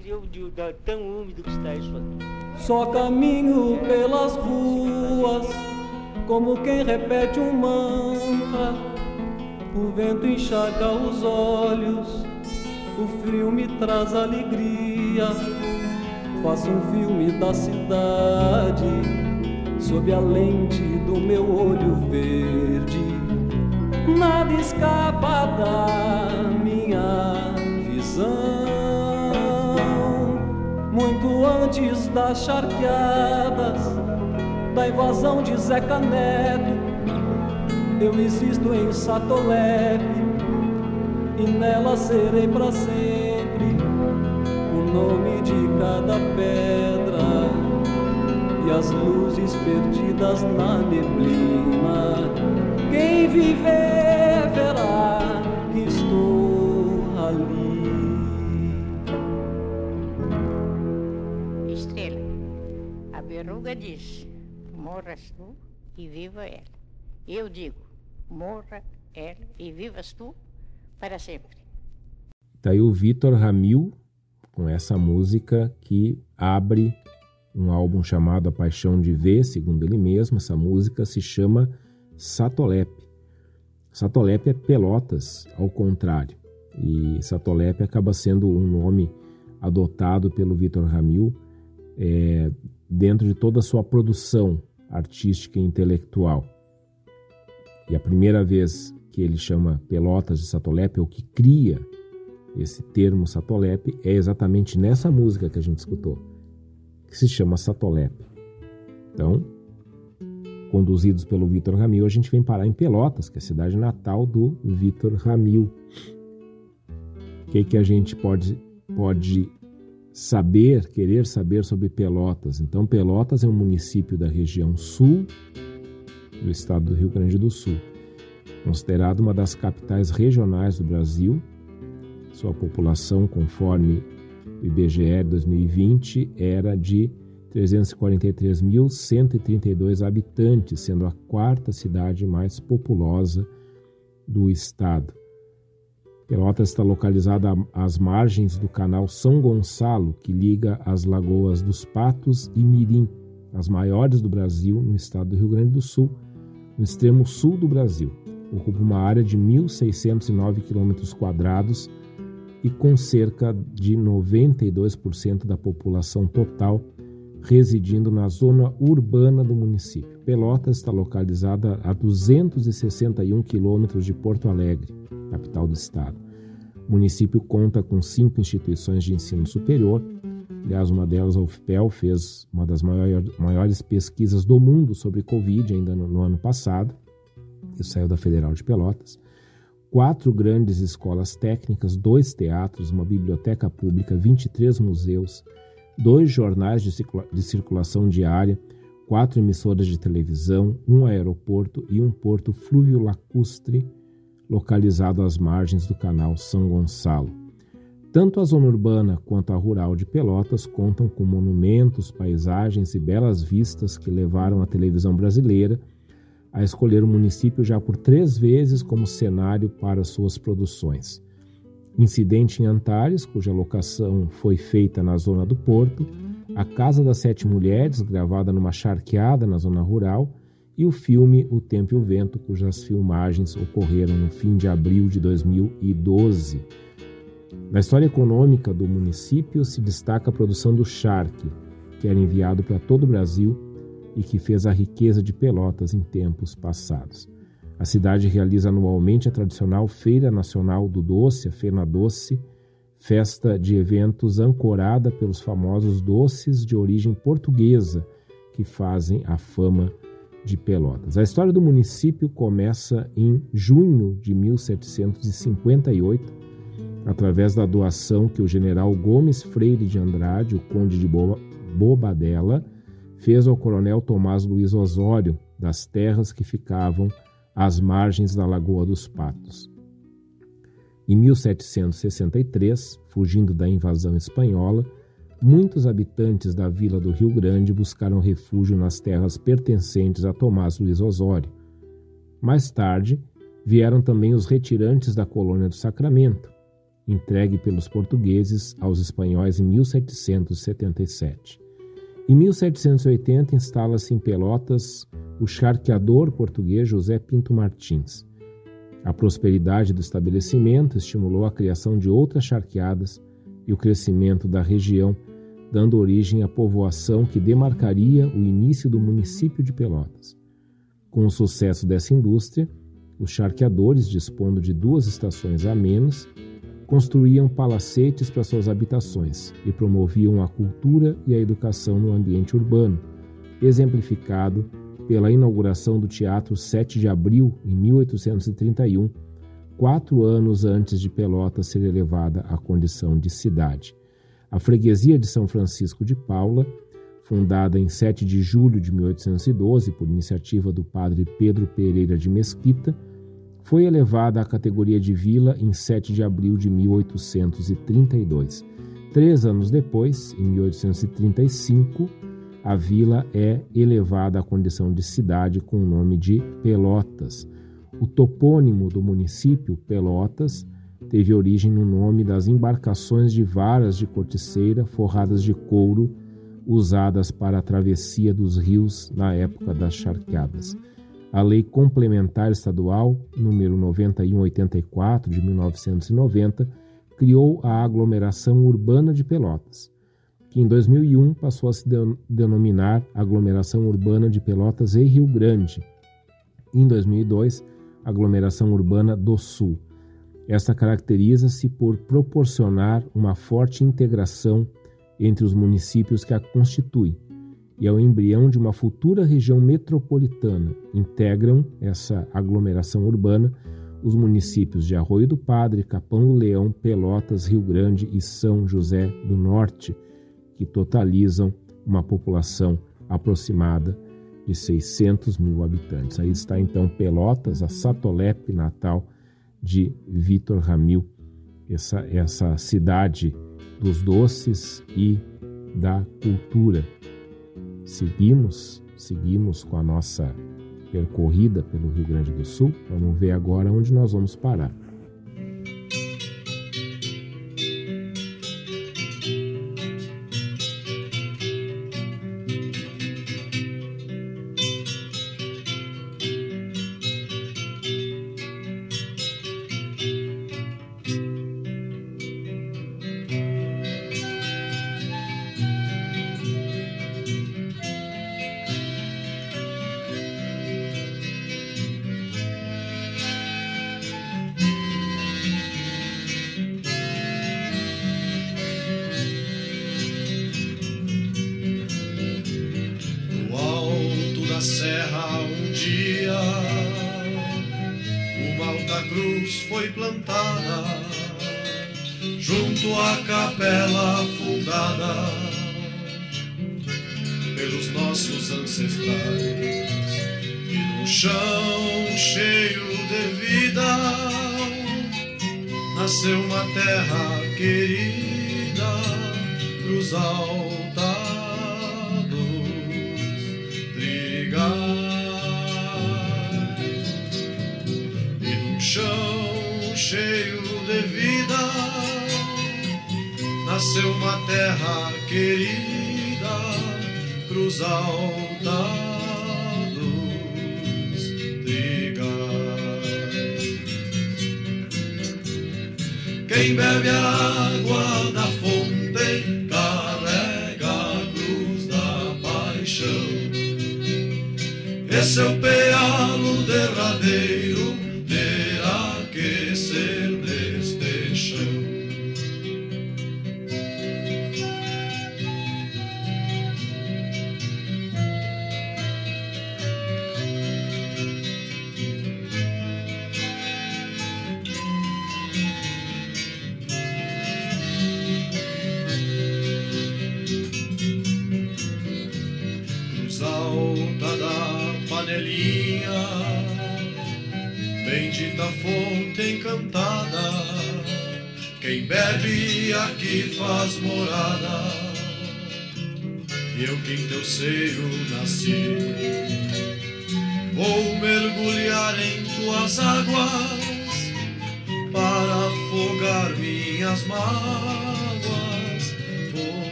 frio de, da- tão úmido que está isso aqui. Só caminho pelas ruas, como quem repete um mantra. O vento enxaga os olhos, o frio me traz alegria. Faço um filme da cidade, sob a lente do meu olho verde. Nada escapa da minha Muito antes das charqueadas, da invasão de Zeca Neto, eu existo em Satolepe e nela serei para sempre o nome de cada pedra e as luzes perdidas na neblina. Quem viver verá que estou ali. A berruga diz: morras tu e viva ela. Eu digo: morra ela e vivas tu para sempre. Tá aí o Vitor Ramil com essa música que abre um álbum chamado A Paixão de Ver, segundo ele mesmo. Essa música se chama Satolepe. Satolepe é Pelotas, ao contrário. E Satolepe acaba sendo um nome adotado pelo Vitor Ramil é, dentro de toda a sua produção artística e intelectual. E a primeira vez que ele chama Pelotas de Satolepe, ou que cria esse termo Satolepe, é exatamente nessa música que a gente escutou, que se chama Satolepe. Então, conduzidos pelo Vitor Ramil, a gente vem parar em Pelotas, que é a cidade natal do Vitor Ramil. O que, que a gente pode, pode saber, querer saber sobre Pelotas? Então, Pelotas é um município da região sul do estado do Rio Grande do Sul, considerado uma das capitais regionais do Brasil. Sua população, conforme o IBGE 2020, era de 343.132 habitantes, sendo a quarta cidade mais populosa do estado. Pelotas está localizada às margens do canal São Gonçalo, que liga as lagoas dos Patos e Mirim, as maiores do Brasil, no estado do Rio Grande do Sul, no extremo sul do Brasil. Ocupa uma área de 1.609 quilômetros quadrados e com cerca de 92% da população total residindo na zona urbana do município. Pelotas está localizada a 261 quilômetros de Porto Alegre, capital do estado. O município conta com cinco instituições de ensino superior. Aliás, uma delas, a UFPEL, fez uma das maiores pesquisas do mundo sobre Covid ainda no, no ano passado. Isso saiu da Federal de Pelotas. Quatro grandes escolas técnicas, dois teatros, uma biblioteca pública, 23 museus, dois jornais de, circula de circulação diária, quatro emissoras de televisão, um aeroporto e um porto fluvio-lacustre localizado às margens do canal São Gonçalo. Tanto a zona urbana quanto a rural de Pelotas contam com monumentos, paisagens e belas vistas que levaram a televisão brasileira a escolher o município já por três vezes como cenário para suas produções. Incidente em Antares, cuja locação foi feita na zona do Porto, A Casa das Sete Mulheres, gravada numa charqueada na zona rural, e o filme O Tempo e o Vento, cujas filmagens ocorreram no fim de abril de 2012. Na história econômica do município se destaca a produção do charque, que era enviado para todo o Brasil e que fez a riqueza de Pelotas em tempos passados. A cidade realiza anualmente a tradicional Feira Nacional do Doce, a Fena Doce, festa de eventos ancorada pelos famosos doces de origem portuguesa que fazem a fama de Pelotas. A história do município começa em junho de 1758, através da doação que o general Gomes Freire de Andrade, o conde de Bobadela, fez ao coronel Tomás Luiz Osório das terras que ficavam às margens da Lagoa dos Patos. Em 1763, fugindo da invasão espanhola, muitos habitantes da vila do Rio Grande buscaram refúgio nas terras pertencentes a Tomás Luiz Osório. Mais tarde, vieram também os retirantes da colônia do Sacramento, entregue pelos portugueses aos espanhóis em 1777. Em 1780, instala-se em Pelotas o charqueador português José Pinto Martins. A prosperidade do estabelecimento estimulou a criação de outras charqueadas e o crescimento da região, dando origem à povoação que demarcaria o início do município de Pelotas. Com o sucesso dessa indústria, os charqueadores, dispondo de duas estações a menos, construíam palacetes para suas habitações e promoviam a cultura e a educação no ambiente urbano, exemplificado pela inauguração do Teatro 7 de Abril em 1831, quatro anos antes de Pelotas ser elevada à condição de cidade. A freguesia de São Francisco de Paula, fundada em 7 de julho de 1812 por iniciativa do padre Pedro Pereira de Mesquita, foi elevada à categoria de vila em 7 de abril de 1832. Três anos depois, em 1835, a vila é elevada à condição de cidade com o nome de Pelotas. O topônimo do município, Pelotas, teve origem no nome das embarcações de varas de corticeira forradas de couro usadas para a travessia dos rios na época das charqueadas. A Lei Complementar Estadual número 9184 de 1990 criou a aglomeração urbana de Pelotas, que em 2001 passou a se denominar Aglomeração Urbana de Pelotas e Rio Grande. Em 2002, Aglomeração Urbana do Sul. Esta caracteriza-se por proporcionar uma forte integração entre os municípios que a constituem e é o embrião de uma futura região metropolitana. Integram essa aglomeração urbana os municípios de Arroio do Padre, Capão do Leão, Pelotas, Rio Grande e São José do Norte, que totalizam uma população aproximada de 600 mil habitantes. Aí está então Pelotas, a Satolepe natal de Vitor Ramil, essa, essa cidade dos doces e da cultura seguimos, seguimos com a nossa percorrida pelo Rio Grande do Sul. Vamos ver agora onde nós vamos parar.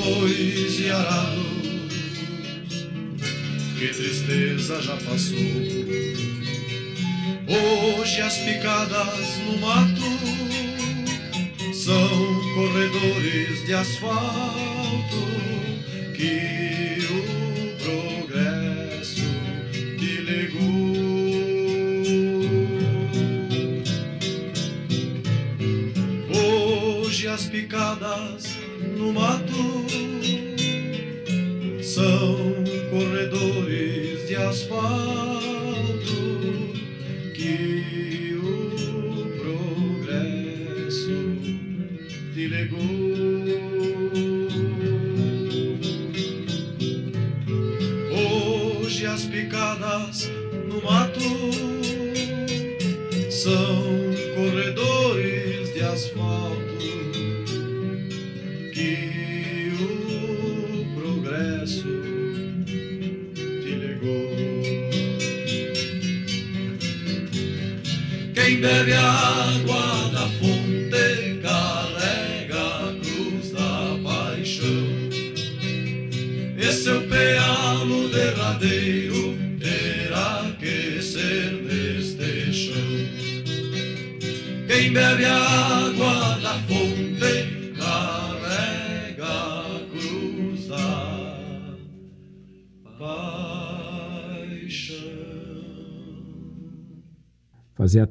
Bois e arados, que tristeza já passou. Hoje as picadas no mato são corredores de asfalto que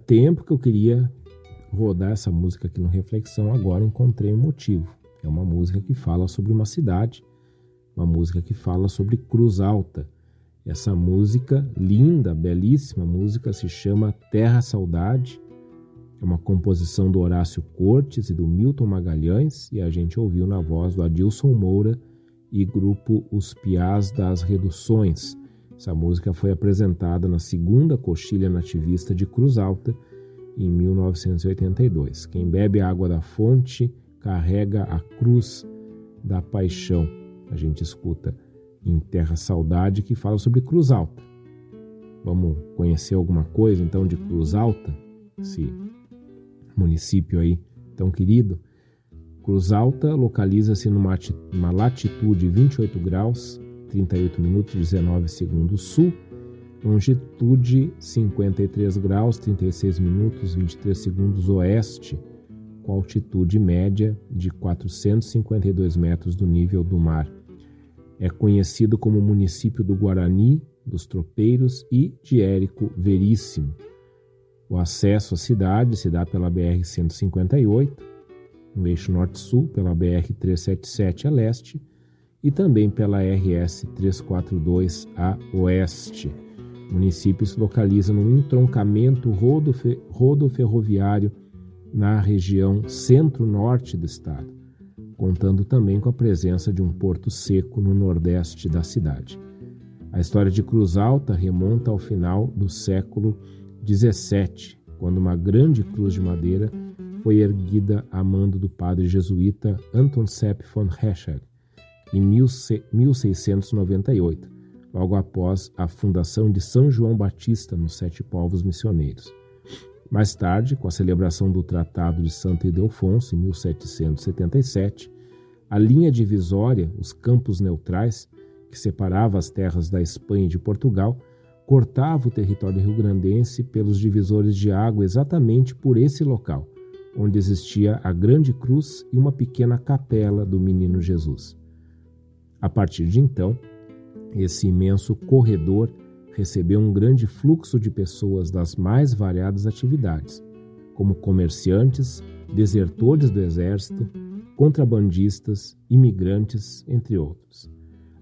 tempo que eu queria rodar essa música aqui no Reflexão, agora encontrei um motivo. É uma música que fala sobre uma cidade, uma música que fala sobre Cruz Alta. Essa música, linda, belíssima música, se chama Terra Saudade. É uma composição do Horácio Cortes e do Milton Magalhães e a gente ouviu na voz do Adilson Moura e grupo Os Piás das Reduções. Essa música foi apresentada na segunda coxilha nativista de Cruz Alta, em 1982. Quem bebe a água da fonte carrega a cruz da paixão. A gente escuta em Terra Saudade que fala sobre Cruz Alta. Vamos conhecer alguma coisa então de Cruz Alta, esse município aí tão querido. Cruz Alta localiza-se numa latitude 28 graus, 38 minutos e 19 segundos sul, longitude 53 graus, 36 minutos e 23 segundos oeste, com altitude média de 452 metros do nível do mar. É conhecido como município do Guarani, dos Tropeiros e de Érico Veríssimo. O acesso à cidade se dá pela BR-158, no eixo norte-sul, pela BR-377 a leste e também pela RS-342 a oeste. O município se localiza no entroncamento rodoferroviário na região centro-norte do estado, contando também com a presença de um porto seco no nordeste da cidade. A história de Cruz Alta remonta ao final do século XVII, quando uma grande cruz de madeira foi erguida a mando do padre jesuíta Anton Sepp von Heschel em 1698, logo após a fundação de São João Batista nos Sete Povos Missioneiros. Mais tarde, com a celebração do Tratado de Santo Ildefonso em 1777, a linha divisória, os campos neutrais, que separava as terras da Espanha e de Portugal, cortava o território rio-grandense pelos divisores de água exatamente por esse local, onde existia a grande cruz e uma pequena capela do menino Jesus. A partir de então, esse imenso corredor recebeu um grande fluxo de pessoas das mais variadas atividades, como comerciantes, desertores do exército, contrabandistas, imigrantes, entre outros.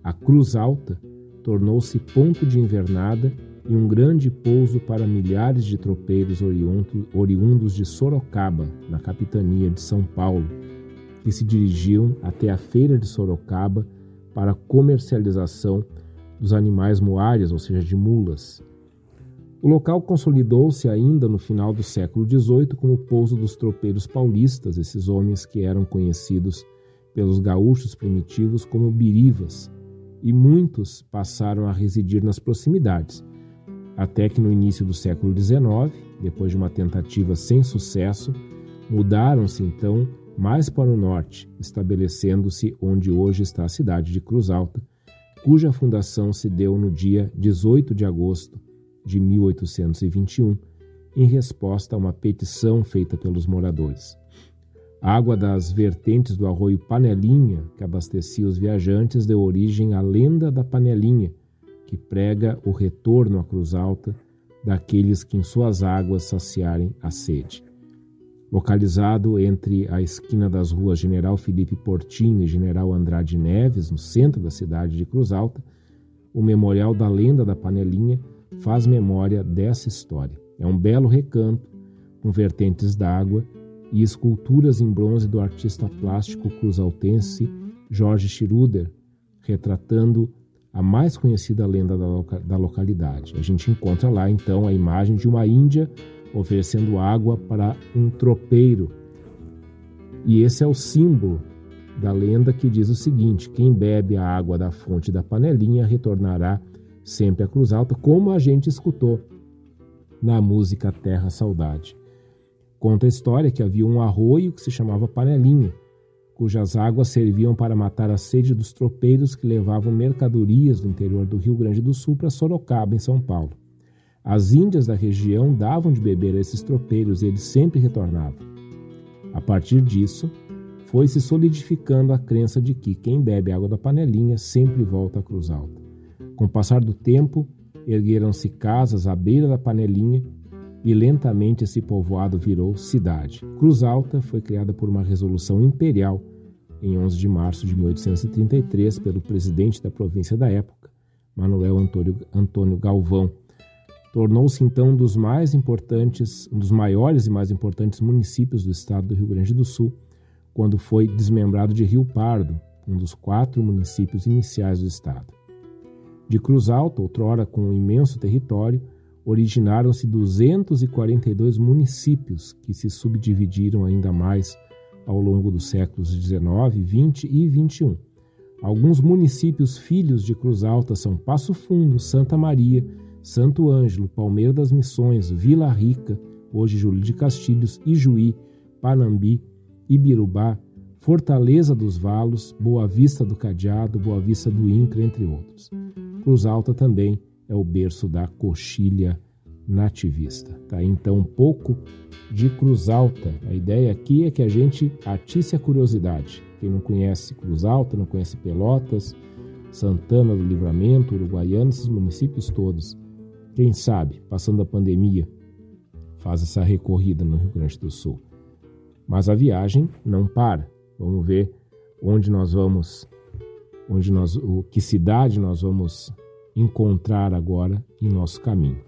A Cruz Alta tornou-se ponto de invernada e um grande pouso para milhares de tropeiros oriundos de Sorocaba, na capitania de São Paulo, que se dirigiam até a feira de Sorocaba para comercialização dos animais moários, ou seja, de mulas. O local consolidou-se ainda no final do século XVIII como pouso dos tropeiros paulistas, esses homens que eram conhecidos pelos gaúchos primitivos como birivas, e muitos passaram a residir nas proximidades, até que no início do século XIX, depois de uma tentativa sem sucesso, mudaram-se então mais para o norte, estabelecendo-se onde hoje está a cidade de Cruz Alta, cuja fundação se deu no dia 18 de agosto de 1821, em resposta a uma petição feita pelos moradores. A água das vertentes do arroio Panelinha, que abastecia os viajantes, deu origem à lenda da Panelinha, que prega o retorno à Cruz Alta daqueles que em suas águas saciarem a sede. Localizado entre a esquina das ruas General Felipe Portinho e General Andrade Neves, no centro da cidade de Cruz Alta, o Memorial da Lenda da Panelinha faz memória dessa história. É um belo recanto com vertentes d'água e esculturas em bronze do artista plástico cruzaltense Jorge Schruder, retratando a mais conhecida lenda da, loca da localidade. A gente encontra lá então a imagem de uma índia oferecendo água para um tropeiro. E esse é o símbolo da lenda que diz o seguinte: quem bebe a água da fonte da panelinha retornará sempre à Cruz Alta, como a gente escutou na música Terra Saudade. Conta a história que havia um arroio que se chamava Panelinha cujas águas serviam para matar a sede dos tropeiros que levavam mercadorias do interior do Rio Grande do Sul para Sorocaba, em São Paulo. As índias da região davam de beber a esses tropeiros e eles sempre retornavam. A partir disso, foi se solidificando a crença de que quem bebe água da panelinha sempre volta à Cruz Alta. Com o passar do tempo, ergueram-se casas à beira da panelinha e lentamente esse povoado virou cidade. Cruz Alta foi criada por uma resolução imperial em 11 de março de 1833 pelo presidente da província da época, Manuel Antônio, Antônio Galvão. Tornou-se então um dos mais importantes, um dos maiores e mais importantes municípios do estado do Rio Grande do Sul, quando foi desmembrado de Rio Pardo, um dos quatro municípios iniciais do estado. De Cruz Alta, outrora com um imenso território, originaram-se 242 municípios que se subdividiram ainda mais ao longo dos séculos XIX, XX e XXI. Alguns municípios filhos de Cruz Alta são Passo Fundo, Santa Maria, Santo Ângelo, Palmeira das Missões, Vila Rica, hoje Júlio de Castilhos, Ijuí, Panambi, Ibirubá, Fortaleza dos Valos, Boa Vista do Cadeado, Boa Vista do Incra, entre outros. Cruz Alta também é o berço da coxilha nativista. Tá? Então, um pouco de Cruz Alta. A ideia aqui é que a gente atice a curiosidade. Quem não conhece Cruz Alta, não conhece Pelotas, Santana do Livramento, Uruguaiana, esses municípios todos, quem sabe, passando a pandemia, faz essa recorrida no Rio Grande do Sul. Mas a viagem não para. Vamos ver onde nós vamos, onde nós, o que cidade nós vamos encontrar agora em nosso caminho.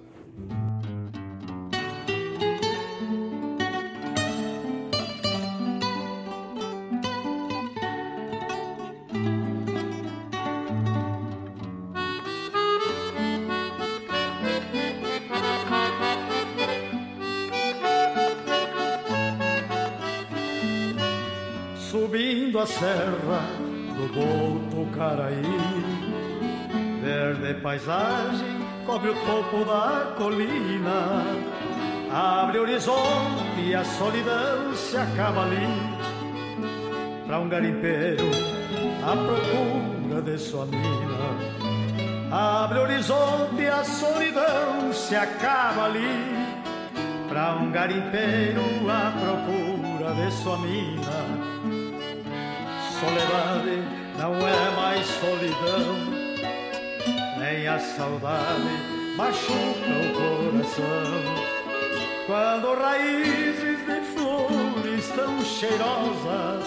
Serra do Botucaraí, verde paisagem cobre o topo da colina. Abre o horizonte e a solidão se acaba ali. Para um garimpeiro à procura de sua mina. Abre o horizonte e a solidão se acaba ali. Para um garimpeiro à procura de sua mina. Soledade não é mais solidão nem a saudade machuca o coração. Quando raízes de flores tão cheirosas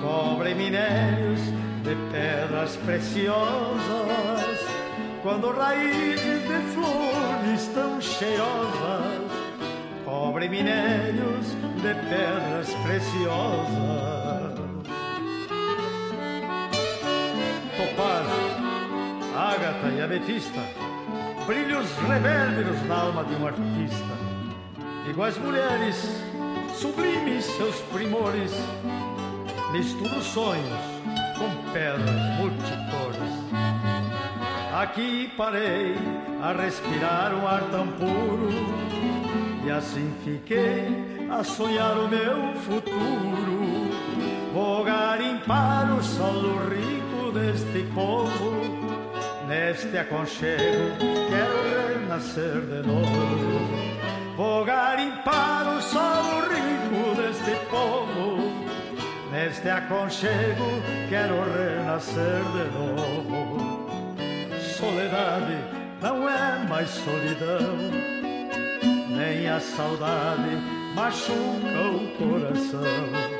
cobrem minérios de pedras preciosas. Quando raízes de flores tão cheirosas cobrem minérios de pedras preciosas. Ágata e ametista, brilhos reverberos na alma de um artista. Iguais mulheres, sublimes seus primores, misturo sonhos com pedras multicores. Aqui parei a respirar um ar tão puro, e assim fiquei a sonhar o meu futuro. Vou garimpar o solo rico deste povo Neste aconchego quero renascer de novo. Vou garimpar o solo rico deste povo. Neste aconchego quero renascer de novo. Soledade não é mais solidão, nem a saudade machuca o coração.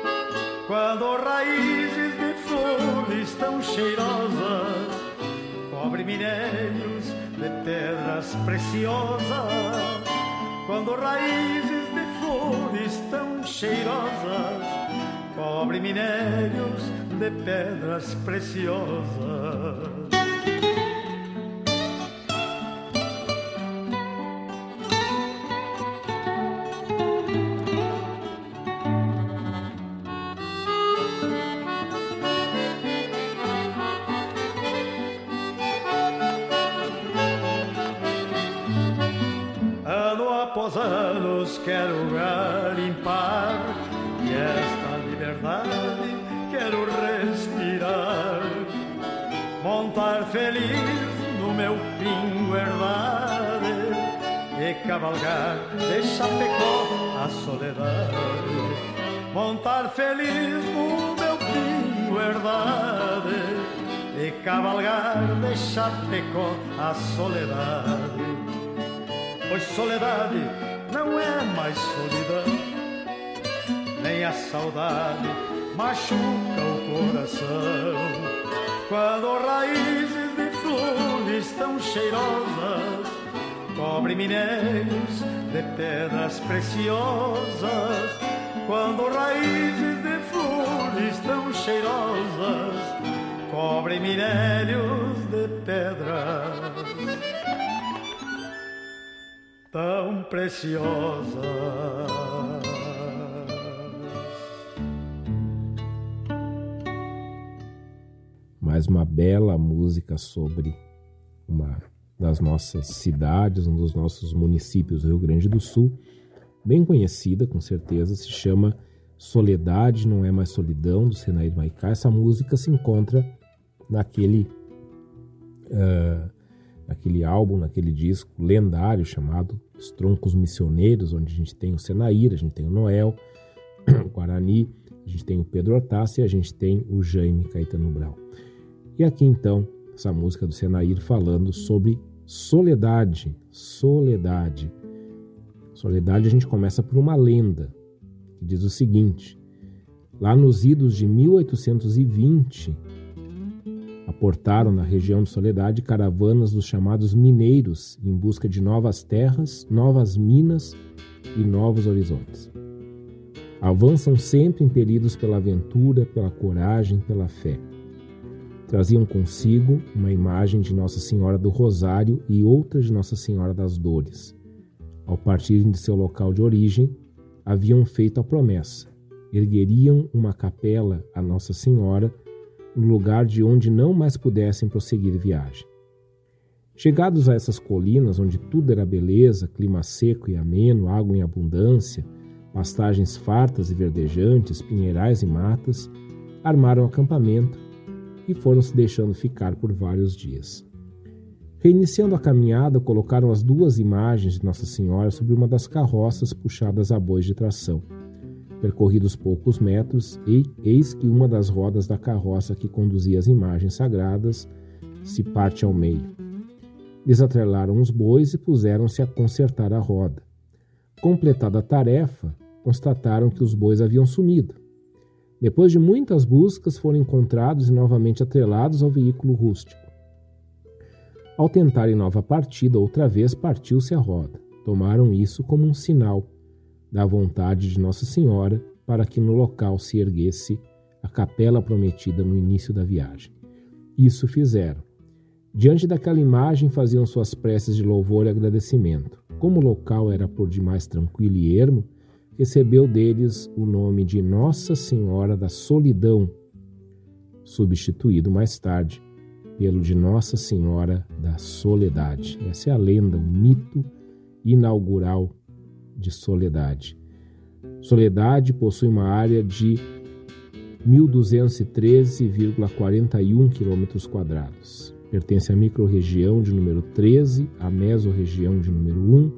Quando raízes de flores tão cheirosas cobre minérios de pedras preciosas, quando raízes de flores tão cheirosas cobre minérios de pedras preciosas. Cavalgar de Chapecó a soledade pois soledade não é mais solidão, nem a saudade machuca o coração. Quando raízes de flores tão cheirosas cobrem minérios de pedras preciosas, quando raízes de flores tão cheirosas cobrem minérios de pedras tão preciosas. Mais uma bela música sobre uma das nossas cidades, um dos nossos municípios do Rio Grande do Sul, bem conhecida, com certeza, se chama Soledade não é mais solidão do Senair Maicá. Essa música se encontra naquele uh, naquele álbum, naquele disco lendário chamado Os Troncos Missioneiros, onde a gente tem o Senair, a gente tem o Noel, (coughs) o Guarani, a gente tem o Pedro Hortácio e a gente tem o Jaime Caetano Brau. E aqui então, essa música do Senair falando sobre soledade, soledade. Soledade a gente começa por uma lenda que diz o seguinte: lá nos idos de 1820, aportaram na região de Soledade caravanas dos chamados mineiros em busca de novas terras, novas minas e novos horizontes. Avançam sempre impelidos pela aventura, pela coragem, pela fé. Traziam consigo uma imagem de Nossa Senhora do Rosário e outra de Nossa Senhora das Dores. Ao partirem de seu local de origem, haviam feito a promessa: ergueriam uma capela a Nossa Senhora no lugar de onde não mais pudessem prosseguir viagem. Chegados a essas colinas onde tudo era beleza, clima seco e ameno, água em abundância, pastagens fartas e verdejantes, pinheirais e matas, armaram acampamento e foram se deixando ficar por vários dias. Reiniciando a caminhada, colocaram as duas imagens de Nossa Senhora sobre uma das carroças puxadas a bois de tração. Percorridos poucos metros, eis que uma das rodas da carroça que conduzia as imagens sagradas se parte ao meio. Desatrelaram os bois e puseram-se a consertar a roda. Completada a tarefa, constataram que os bois haviam sumido. Depois de muitas buscas, foram encontrados e novamente atrelados ao veículo rústico. Ao tentarem nova partida, outra vez partiu-se a roda. Tomaram isso como um sinal da vontade de Nossa Senhora para que no local se erguesse a capela prometida no início da viagem. Isso fizeram. Diante daquela imagem faziam suas preces de louvor e agradecimento. Como o local era por demais tranquilo e ermo, recebeu deles o nome de Nossa Senhora da Solidão, substituído mais tarde pelo de Nossa Senhora da Soledade. Essa é a lenda, o mito inaugural de Soledade. Soledade possui uma área de 1.213,41 km. Pertence à microrregião de número 13, à mesorregião de número 1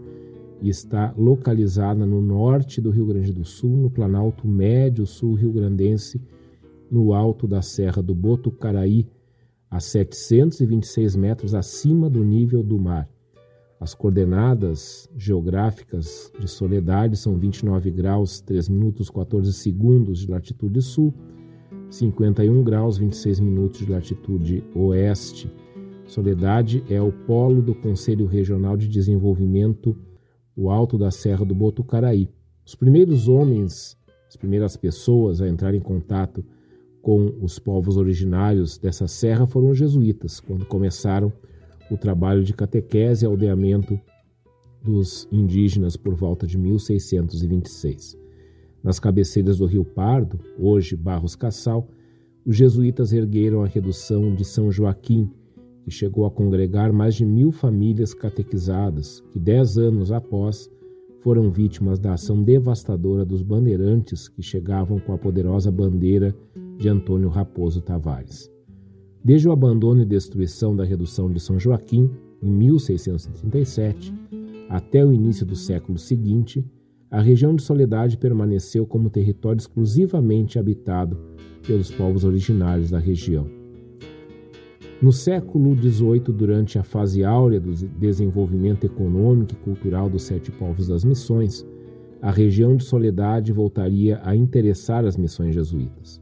e está localizada no norte do Rio Grande do Sul, no Planalto Médio Sul Rio-Grandense, no alto da Serra do Botucaraí, a 726 metros acima do nível do mar. As coordenadas geográficas de Soledade são 29 graus 3 minutos 14 segundos de latitude sul, 51 graus 26 minutos de latitude oeste. Soledade é o polo do Conselho Regional de Desenvolvimento o alto da Serra do Botucaraí. Os primeiros homens, as primeiras pessoas a entrar em contato com os povos originários dessa serra foram os jesuítas, quando começaram o trabalho de catequese e aldeamento dos indígenas por volta de 1626. Nas cabeceiras do Rio Pardo, hoje Barros Cassal, os jesuítas ergueram a redução de São Joaquim, que chegou a congregar mais de mil famílias catequizadas, que dez anos após foram vítimas da ação devastadora dos bandeirantes que chegavam com a poderosa bandeira de Antônio Raposo Tavares. Desde o abandono e destruição da redução de São Joaquim, em 1637, até o início do século seguinte, a região de Soledade permaneceu como território exclusivamente habitado pelos povos originários da região. No século XVIII, durante a fase áurea do desenvolvimento econômico e cultural dos sete povos das missões, a região de Soledade voltaria a interessar as missões jesuítas.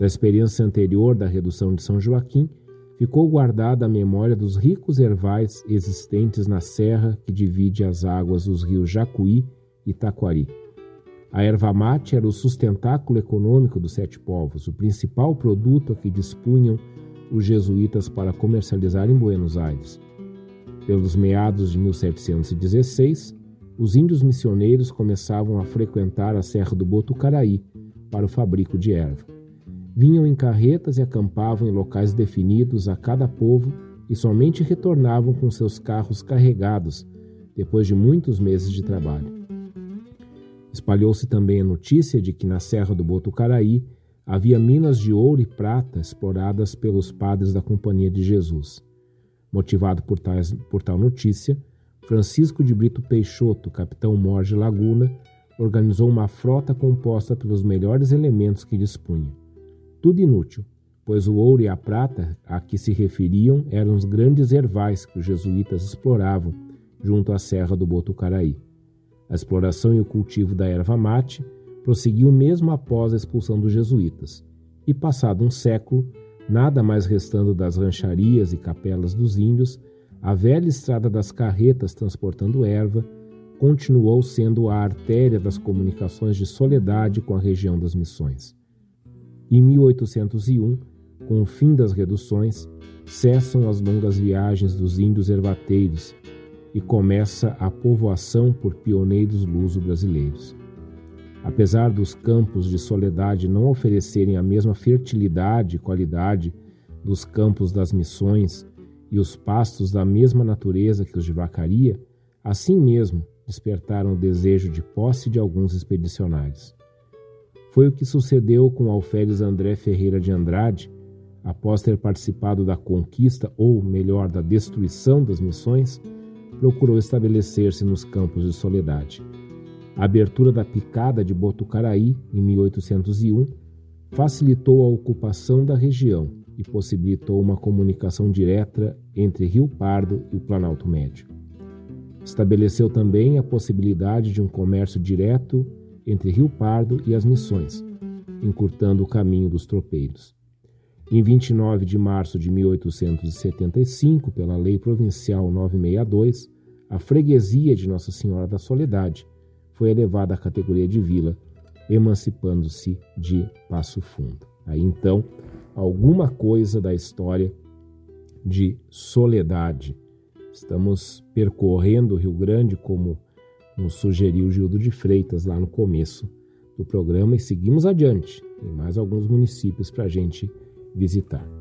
Da experiência anterior da redução de São Joaquim, ficou guardada a memória dos ricos ervais existentes na serra que divide as águas dos rios Jacuí e Taquari. A erva mate era o sustentáculo econômico dos sete povos, o principal produto a que dispunham os jesuítas para comercializar em Buenos Aires. Pelos meados de 1716, os índios missioneiros começavam a frequentar a Serra do Botucaraí para o fabrico de erva. Vinham em carretas e acampavam em locais definidos a cada povo e somente retornavam com seus carros carregados depois de muitos meses de trabalho. Espalhou-se também a notícia de que na Serra do Botucaraí havia minas de ouro e prata exploradas pelos padres da Companhia de Jesus. Motivado por, tais, por tal notícia, Francisco de Brito Peixoto, capitão Morge Laguna, organizou uma frota composta pelos melhores elementos que dispunha. Tudo inútil, pois o ouro e a prata a que se referiam eram os grandes ervais que os jesuítas exploravam junto à Serra do Botucaraí. A exploração e o cultivo da erva mate prosseguiu mesmo após a expulsão dos jesuítas, e passado um século, nada mais restando das rancharias e capelas dos índios, a velha estrada das carretas transportando erva continuou sendo a artéria das comunicações de Soledade com a região das Missões. Em 1801, com o fim das reduções, cessam as longas viagens dos índios ervateiros e começa a povoação por pioneiros luso-brasileiros. Apesar dos campos de Soledade não oferecerem a mesma fertilidade e qualidade dos campos das missões e os pastos da mesma natureza que os de Vacaria, assim mesmo despertaram o desejo de posse de alguns expedicionários. Foi o que sucedeu com Alferes André Ferreira de Andrade, após ter participado da conquista, ou melhor, da destruição das missões, procurou estabelecer-se nos campos de Soledade. A abertura da picada de Botucaraí, em 1801, facilitou a ocupação da região e possibilitou uma comunicação direta entre Rio Pardo e o Planalto Médio. Estabeleceu também a possibilidade de um comércio direto entre Rio Pardo e as Missões, encurtando o caminho dos tropeiros. Em 29 de março de 1875, pela Lei Provincial 962, a freguesia de Nossa Senhora da Soledade foi elevada à categoria de vila, emancipando-se de Passo Fundo. Aí então, alguma coisa da história de Soledade. Estamos percorrendo o Rio Grande como nos sugeriu Gildo de Freitas lá no começo do programa e seguimos adiante. Tem mais alguns municípios para a gente visitar.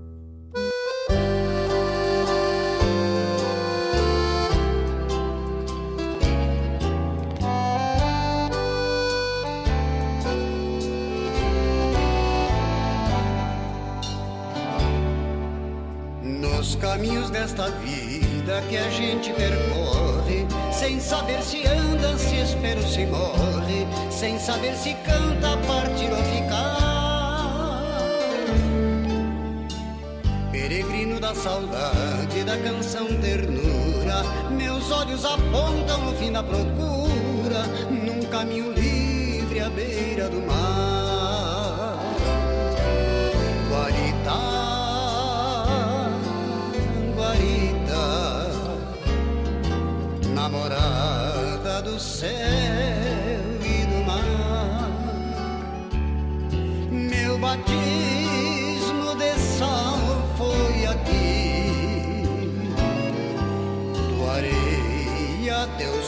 Saber se anda, se espera ou se morre, sem saber se canta, partir ou ficar. Peregrino da saudade, da canção ternura, meus olhos apontam o fim da procura, num caminho livre à beira do mar. Céu e do mar. Meu batismo de sal foi aqui, tua areia, teu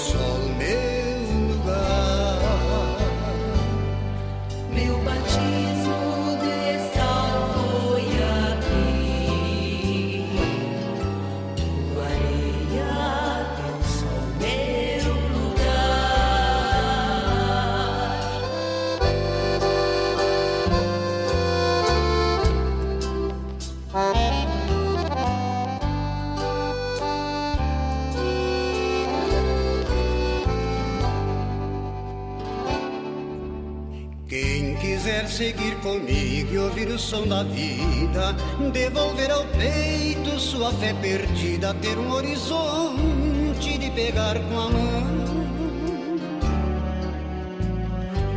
seguir comigo e ouvir o som da vida, devolver ao peito sua fé perdida, ter um horizonte de pegar com a mão.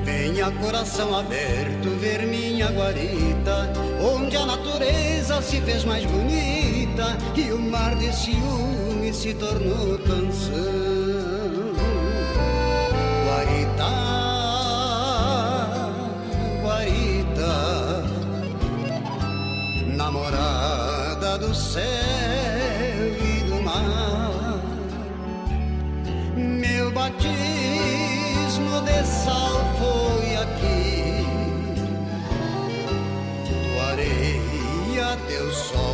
Venha coração aberto ver minha guarita, onde a natureza se fez mais bonita e o mar de ciúme se tornou canção. Do céu e do mar. Meu batismo de sal foi aqui, tua areia, teu sol,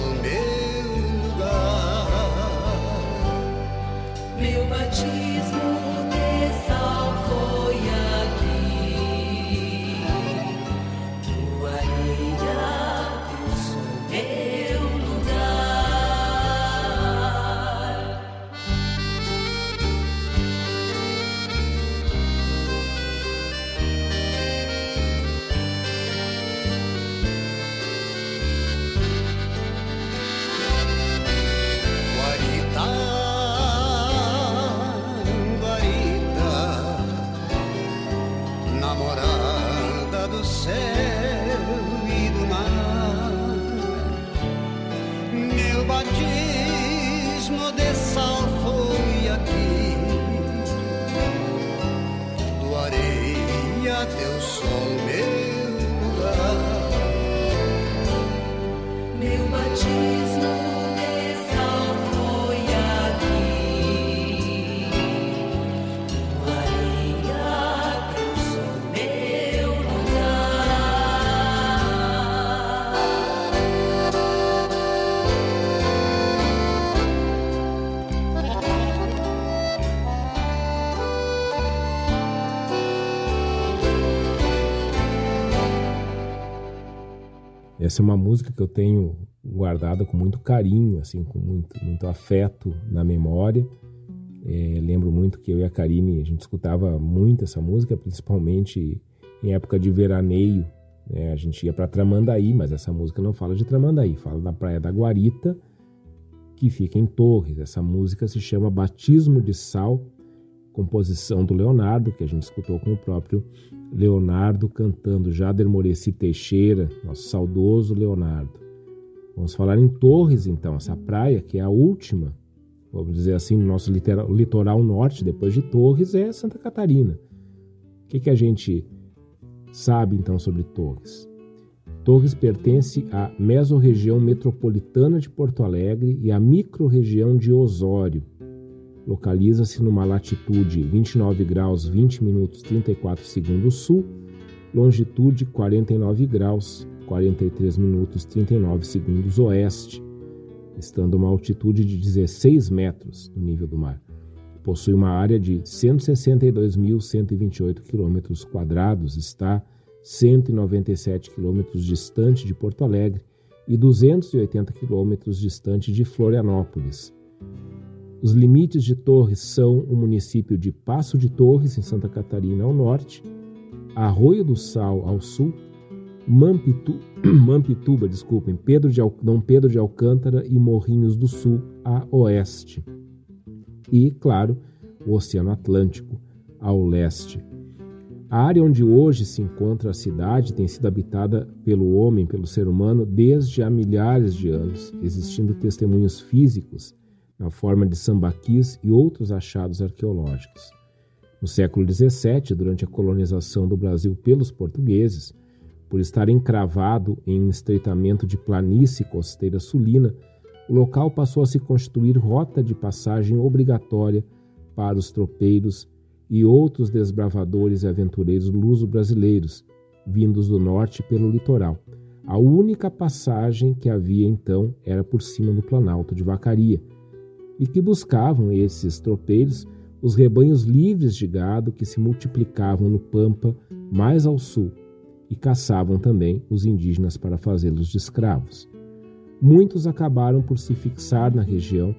Essa é uma música que eu tenho guardada com muito carinho, assim, com muito, muito afeto na memória. É, lembro muito que eu e a Karine, a gente escutava muito essa música, principalmente em época de veraneio. Né? A gente ia para Tramandaí, mas essa música não fala de Tramandaí, fala da Praia da Guarita, que fica em Torres. Essa música se chama Batismo de Sal, composição do Leonardo, que a gente escutou com o próprio Leonardo cantando Jader Moreci Teixeira, nosso saudoso Leonardo. Vamos falar em Torres, então, essa praia que é a última vamos dizer assim, no nosso litoral norte, depois de Torres, é Santa Catarina. O que, que a gente sabe então sobre Torres? Torres pertence à mesorregião metropolitana de Porto Alegre e à microrregião de Osório. Localiza-se numa latitude 29 graus 20 minutos 34 segundos sul, longitude 49 graus 43 minutos 39 segundos oeste estando a uma altitude de 16 metros do nível do mar. Possui uma área de 162.128 quilômetros quadrados, está 197 quilômetros distante de Porto Alegre e 280 quilômetros distante de Florianópolis. Os limites de Torres são o município de Passo de Torres, em Santa Catarina, ao norte, Arroio do Sal, ao sul, Mampitu, (clears throat) Mampituba, desculpem, Pedro de Dom Pedro de Alcântara e Morrinhos do Sul a oeste. E, claro, o Oceano Atlântico ao leste. A área onde hoje se encontra a cidade tem sido habitada pelo homem, pelo ser humano, desde há milhares de anos, existindo testemunhos físicos na forma de sambaquis e outros achados arqueológicos. No século XVII, durante a colonização do Brasil pelos portugueses, por estar encravado em um estreitamento de planície costeira sulina, o local passou a se constituir rota de passagem obrigatória para os tropeiros e outros desbravadores e aventureiros luso-brasileiros, vindos do norte pelo litoral. A única passagem que havia então era por cima do Planalto de Vacaria, e que buscavam esses tropeiros os rebanhos livres de gado que se multiplicavam no Pampa mais ao sul, e caçavam também os indígenas para fazê-los de escravos. Muitos acabaram por se fixar na região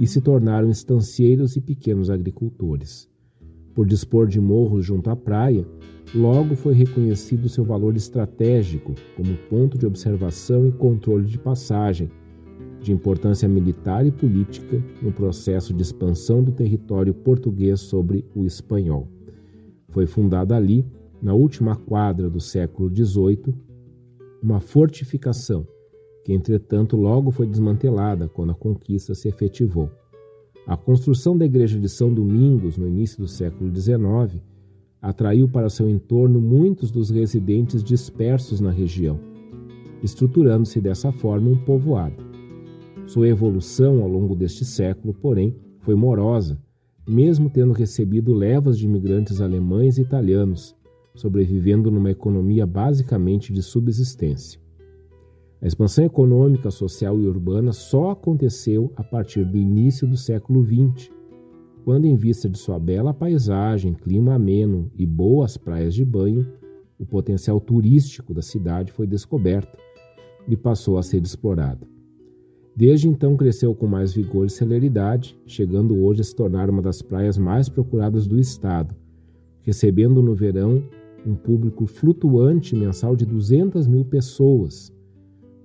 e se tornaram estancieiros e pequenos agricultores. Por dispor de morros junto à praia, logo foi reconhecido seu valor estratégico como ponto de observação e controle de passagem, de importância militar e política no processo de expansão do território português sobre o espanhol. Foi fundada ali na última quadra do século XVIII, uma fortificação que, entretanto, logo foi desmantelada quando a conquista se efetivou. A construção da igreja de São Domingos no início do século XIX atraiu para seu entorno muitos dos residentes dispersos na região, estruturando-se dessa forma um povoado. Sua evolução ao longo deste século, porém, foi morosa, mesmo tendo recebido levas de imigrantes alemães e italianos, sobrevivendo numa economia basicamente de subsistência. A expansão econômica, social e urbana só aconteceu a partir do início do século XX, quando, em vista de sua bela paisagem, clima ameno e boas praias de banho, o potencial turístico da cidade foi descoberto e passou a ser explorado. Desde então cresceu com mais vigor e celeridade, chegando hoje a se tornar uma das praias mais procuradas do estado, recebendo no verão um público flutuante mensal de 200 mil pessoas,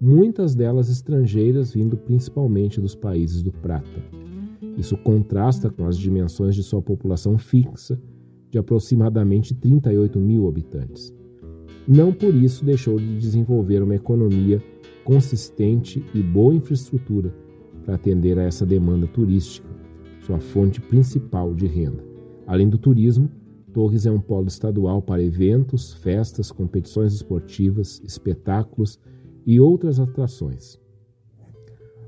muitas delas estrangeiras vindo principalmente dos países do Prata. Isso contrasta com as dimensões de sua população fixa, de aproximadamente 38 mil habitantes. Não por isso deixou de desenvolver uma economia consistente e boa infraestrutura para atender a essa demanda turística, sua fonte principal de renda. Além do turismo, Torres é um polo estadual para eventos, festas, competições esportivas, espetáculos e outras atrações.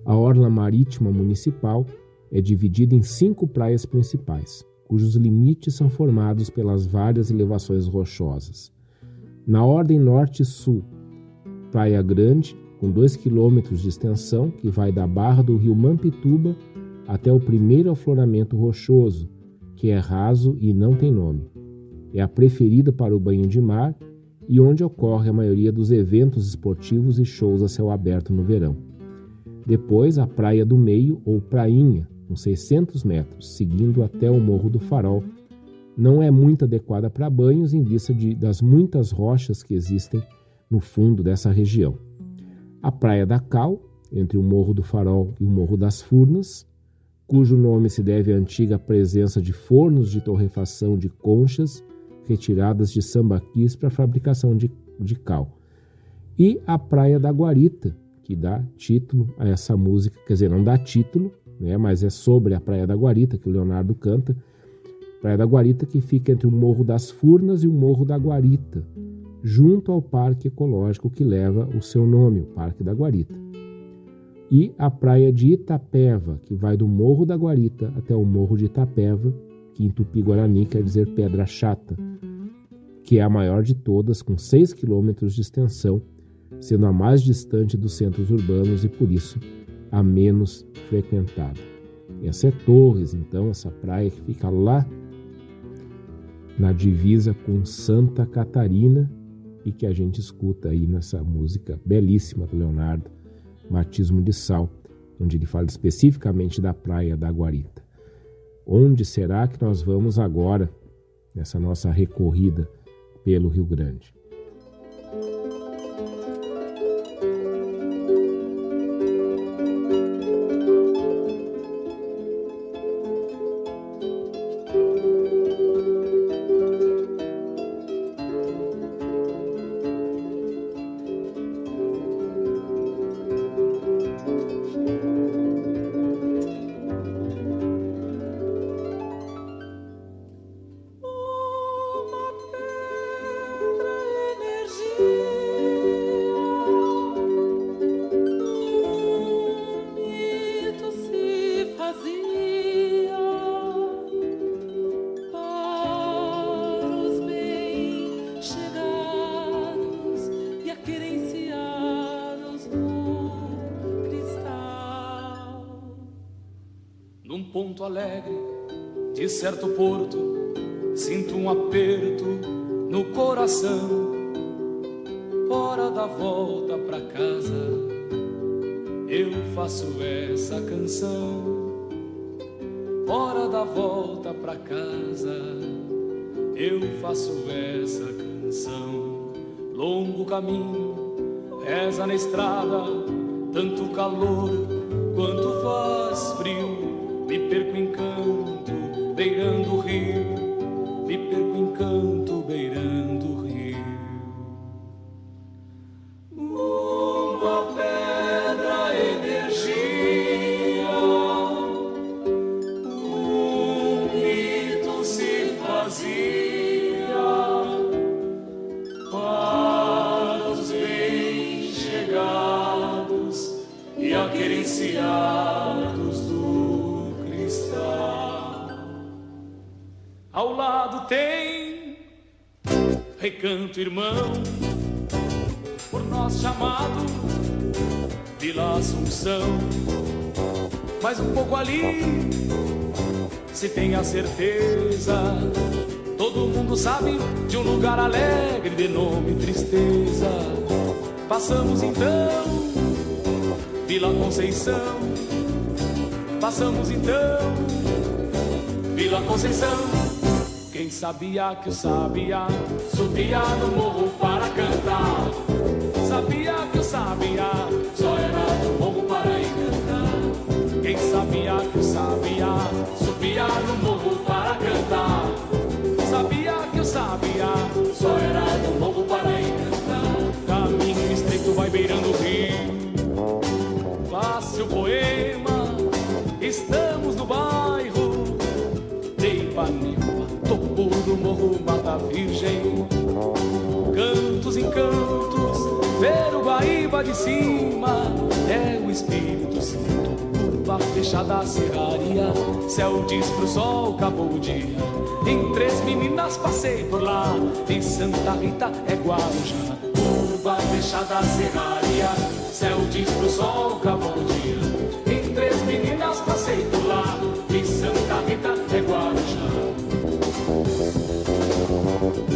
A orla marítima municipal é dividida em cinco praias principais, cujos limites são formados pelas várias elevações rochosas. Na ordem norte-sul, Praia Grande, com 2 quilômetros de extensão, que vai da barra do rio Mampituba até o primeiro afloramento rochoso, que é raso e não tem nome. É a preferida para o banho de mar e onde ocorre a maioria dos eventos esportivos e shows a céu aberto no verão. Depois, a Praia do Meio, ou Prainha, com 600 metros, seguindo até o Morro do Farol, não é muito adequada para banhos em vista de, das muitas rochas que existem no fundo dessa região. A Praia da Cal, entre o Morro do Farol e o Morro das Furnas, cujo nome se deve à antiga presença de fornos de torrefação de conchas retiradas de sambaquis para fabricação de, de cal. E a Praia da Guarita, que dá título a essa música, quer dizer, não dá título, né, mas é sobre a Praia da Guarita que o Leonardo canta. Praia da Guarita que fica entre o Morro das Furnas e o Morro da Guarita, junto ao Parque Ecológico que leva o seu nome, o Parque da Guarita. E a Praia de Itapeva, que vai do Morro da Guarita até o Morro de Itapeva, que em Tupi-Guarani quer dizer Pedra Chata, que é a maior de todas, com 6 quilômetros de extensão, sendo a mais distante dos centros urbanos e, por isso, a menos frequentada. Essa é Torres, então, essa praia que fica lá na divisa com Santa Catarina e que a gente escuta aí nessa música belíssima do Leonardo, Batismo de Sal, onde ele fala especificamente da praia da Guarita. Onde será que nós vamos agora nessa nossa recorrida pelo Rio Grande? Certo porto, Conceição. Passamos então Vila Conceição. Quem sabia que o sabiá subia no morro para cantar? Sabia que o sabiá Virgem. Cantos em cantos, ver o Guaíba de cima, é o Espírito Santo. Curva fechada a serraria, céu diz pro sol, acabou o dia. Em três meninas passei por lá, em Santa Rita é Guarujá. Curva fechada a serraria, céu diz pro sol, acabou o dia. Em três meninas passei por lá,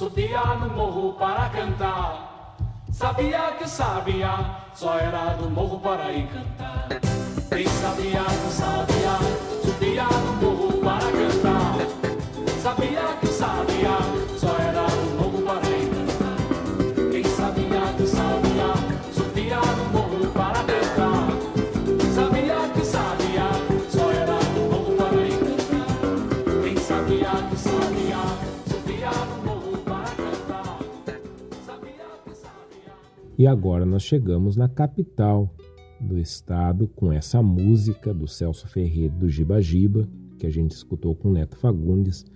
subia no morro para cantar. Sabia que sabia, só era do morro para ir cantar. Quem sabia que sabia, subia no morro para cantar. Sabia que sabia, E agora nós chegamos na capital do estado com essa música do Celso Ferreira do Giba Giba, que a gente escutou com Neto Fagundes,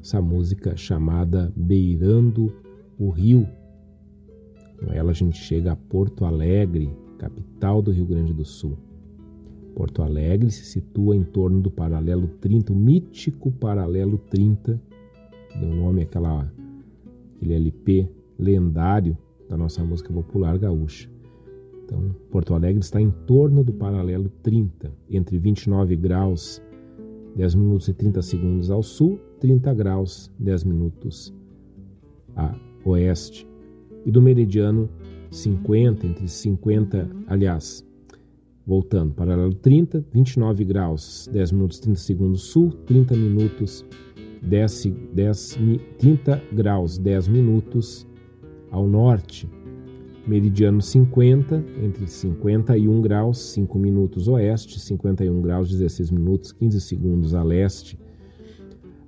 essa música chamada Beirando o Rio. Com ela a gente chega a Porto Alegre, capital do Rio Grande do Sul. Porto Alegre se situa em torno do paralelo 30, o mítico paralelo 30, deu nome àquela, aquele LP lendário da nossa música popular gaúcha. Então, Porto Alegre está em torno do paralelo 30, entre 29 graus 10 minutos e 30 segundos ao sul, 30 graus 10 minutos a oeste. E do meridiano 50, entre 50, aliás, voltando, paralelo 30, 29 graus 10 minutos e 30 segundos sul, 30 minutos 10, 10, 30 graus 10 minutos ao norte meridiano 50, entre 51 graus 5 minutos oeste, 51 graus 16 minutos 15 segundos a leste.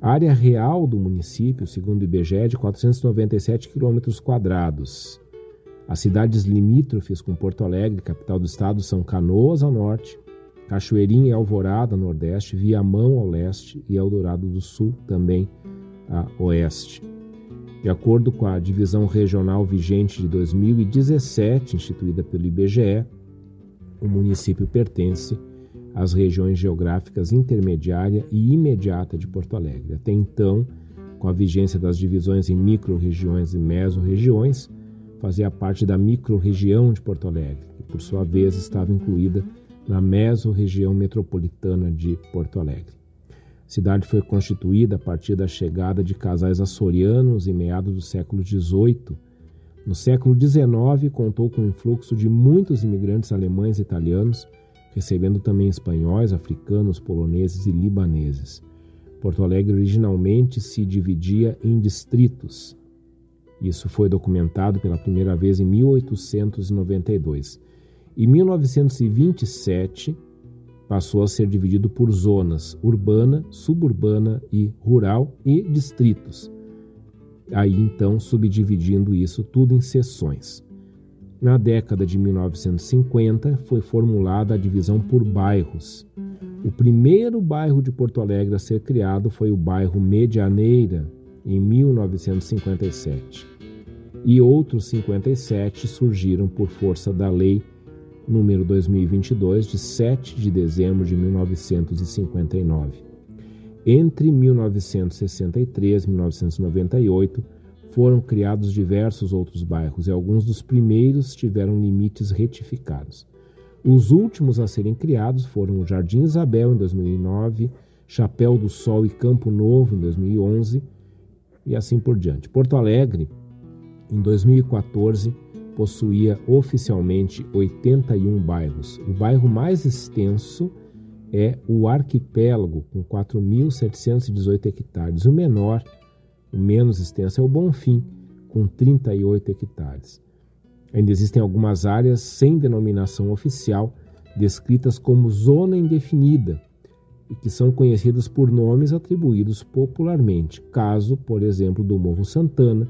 Área real do município, segundo o IBGE, é de 497 quilômetros quadrados. As cidades limítrofes com Porto Alegre, capital do estado, são Canoas ao norte, Cachoeirinha e Alvorada ao nordeste, Viamão ao leste e Eldorado do Sul também a oeste. De acordo com a divisão regional vigente de 2017, instituída pelo IBGE, o município pertence às regiões geográficas intermediária e imediata de Porto Alegre. Até então, com a vigência das divisões em micro-regiões e mesorregiões, fazia parte da micro-região de Porto Alegre, que por sua vez estava incluída na mesorregião metropolitana de Porto Alegre. Cidade foi constituída a partir da chegada de casais açorianos em meados do século XVIII. No século XIX, contou com o influxo de muitos imigrantes alemães e italianos, recebendo também espanhóis, africanos, poloneses e libaneses. Porto Alegre originalmente se dividia em distritos. Isso foi documentado pela primeira vez em 1892. Em 1927, passou a ser dividido por zonas urbana, suburbana e rural e distritos. Aí então subdividindo isso tudo em seções. Na década de 1950 foi formulada a divisão por bairros. O primeiro bairro de Porto Alegre a ser criado foi o bairro Medianeira, em 1957. E outros 57 surgiram por força da lei número 2022, de 7 de dezembro de 1959. Entre 1963 e 1998, foram criados diversos outros bairros e alguns dos primeiros tiveram limites retificados. Os últimos a serem criados foram o Jardim Isabel em 2009, Chapéu do Sol e Campo Novo em 2011 e assim por diante. Porto Alegre, em 2014, possuía oficialmente 81 bairros. O bairro mais extenso é o Arquipélago, com 4.718 hectares. O menor, o menos extenso, é o Bonfim, com 38 hectares. Ainda existem algumas áreas sem denominação oficial, descritas como zona indefinida, e que são conhecidas por nomes atribuídos popularmente, caso, por exemplo, do Morro Santana,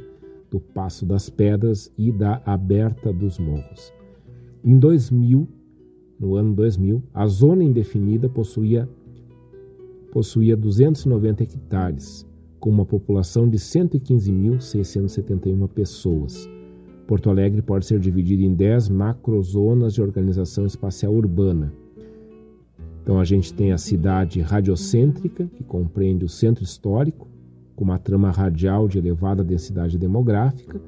do Passo das Pedras e da Aberta dos Morros. Em 2000, no ano 2000, a zona indefinida possuía, possuía 290 hectares, com uma população de 115.671 pessoas. Porto Alegre pode ser dividido em 10 macrozonas de organização espacial urbana. Então a gente tem a cidade radiocêntrica, que compreende o centro histórico, com uma trama radial de elevada densidade demográfica.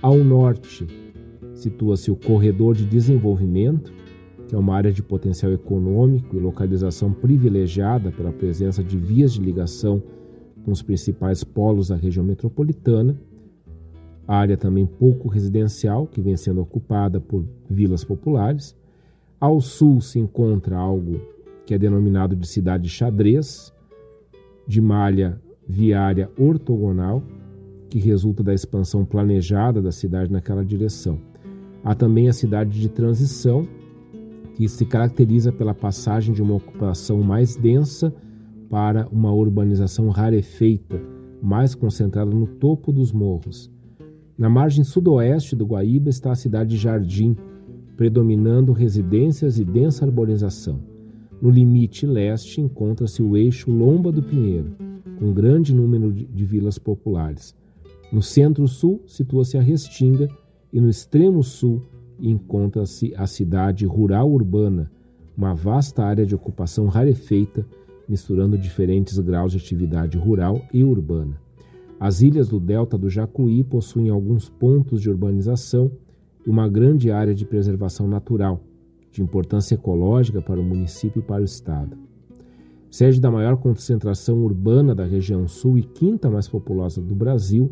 Ao norte, situa-se o corredor de desenvolvimento, que é uma área de potencial econômico e localização privilegiada pela presença de vias de ligação com os principais polos da região metropolitana. Área também pouco residencial, que vem sendo ocupada por vilas populares. Ao sul se encontra algo que é denominado de cidade xadrez, de malha viária ortogonal, que resulta da expansão planejada da cidade naquela direção. Há também a cidade de transição, que se caracteriza pela passagem de uma ocupação mais densa para uma urbanização rarefeita, mais concentrada no topo dos morros. Na margem sudoeste do Guaíba está a cidade de Jardim, predominando residências e densa arborização. No limite leste encontra-se o eixo Lomba do Pinheiro, com um grande número de vilas populares. No centro-sul situa-se a Restinga e no extremo sul encontra-se a cidade rural urbana, uma vasta área de ocupação rarefeita, misturando diferentes graus de atividade rural e urbana. As ilhas do delta do Jacuí possuem alguns pontos de urbanização e uma grande área de preservação natural, de importância ecológica para o município e para o estado. Sede da maior concentração urbana da região sul e quinta mais populosa do Brasil,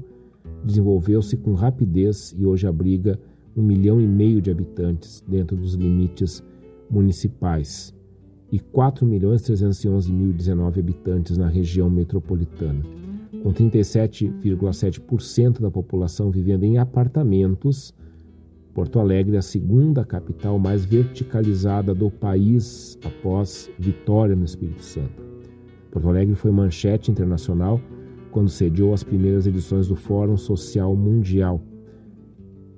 desenvolveu-se com rapidez e hoje abriga um milhão e meio de habitantes dentro dos limites municipais e 4 milhões 311 mil habitantes na região metropolitana, com 37,7% da população vivendo em apartamentos. Porto Alegre é a segunda capital mais verticalizada do país após Vitória no Espírito Santo. Porto Alegre foi manchete internacional quando sediou as primeiras edições do Fórum Social Mundial,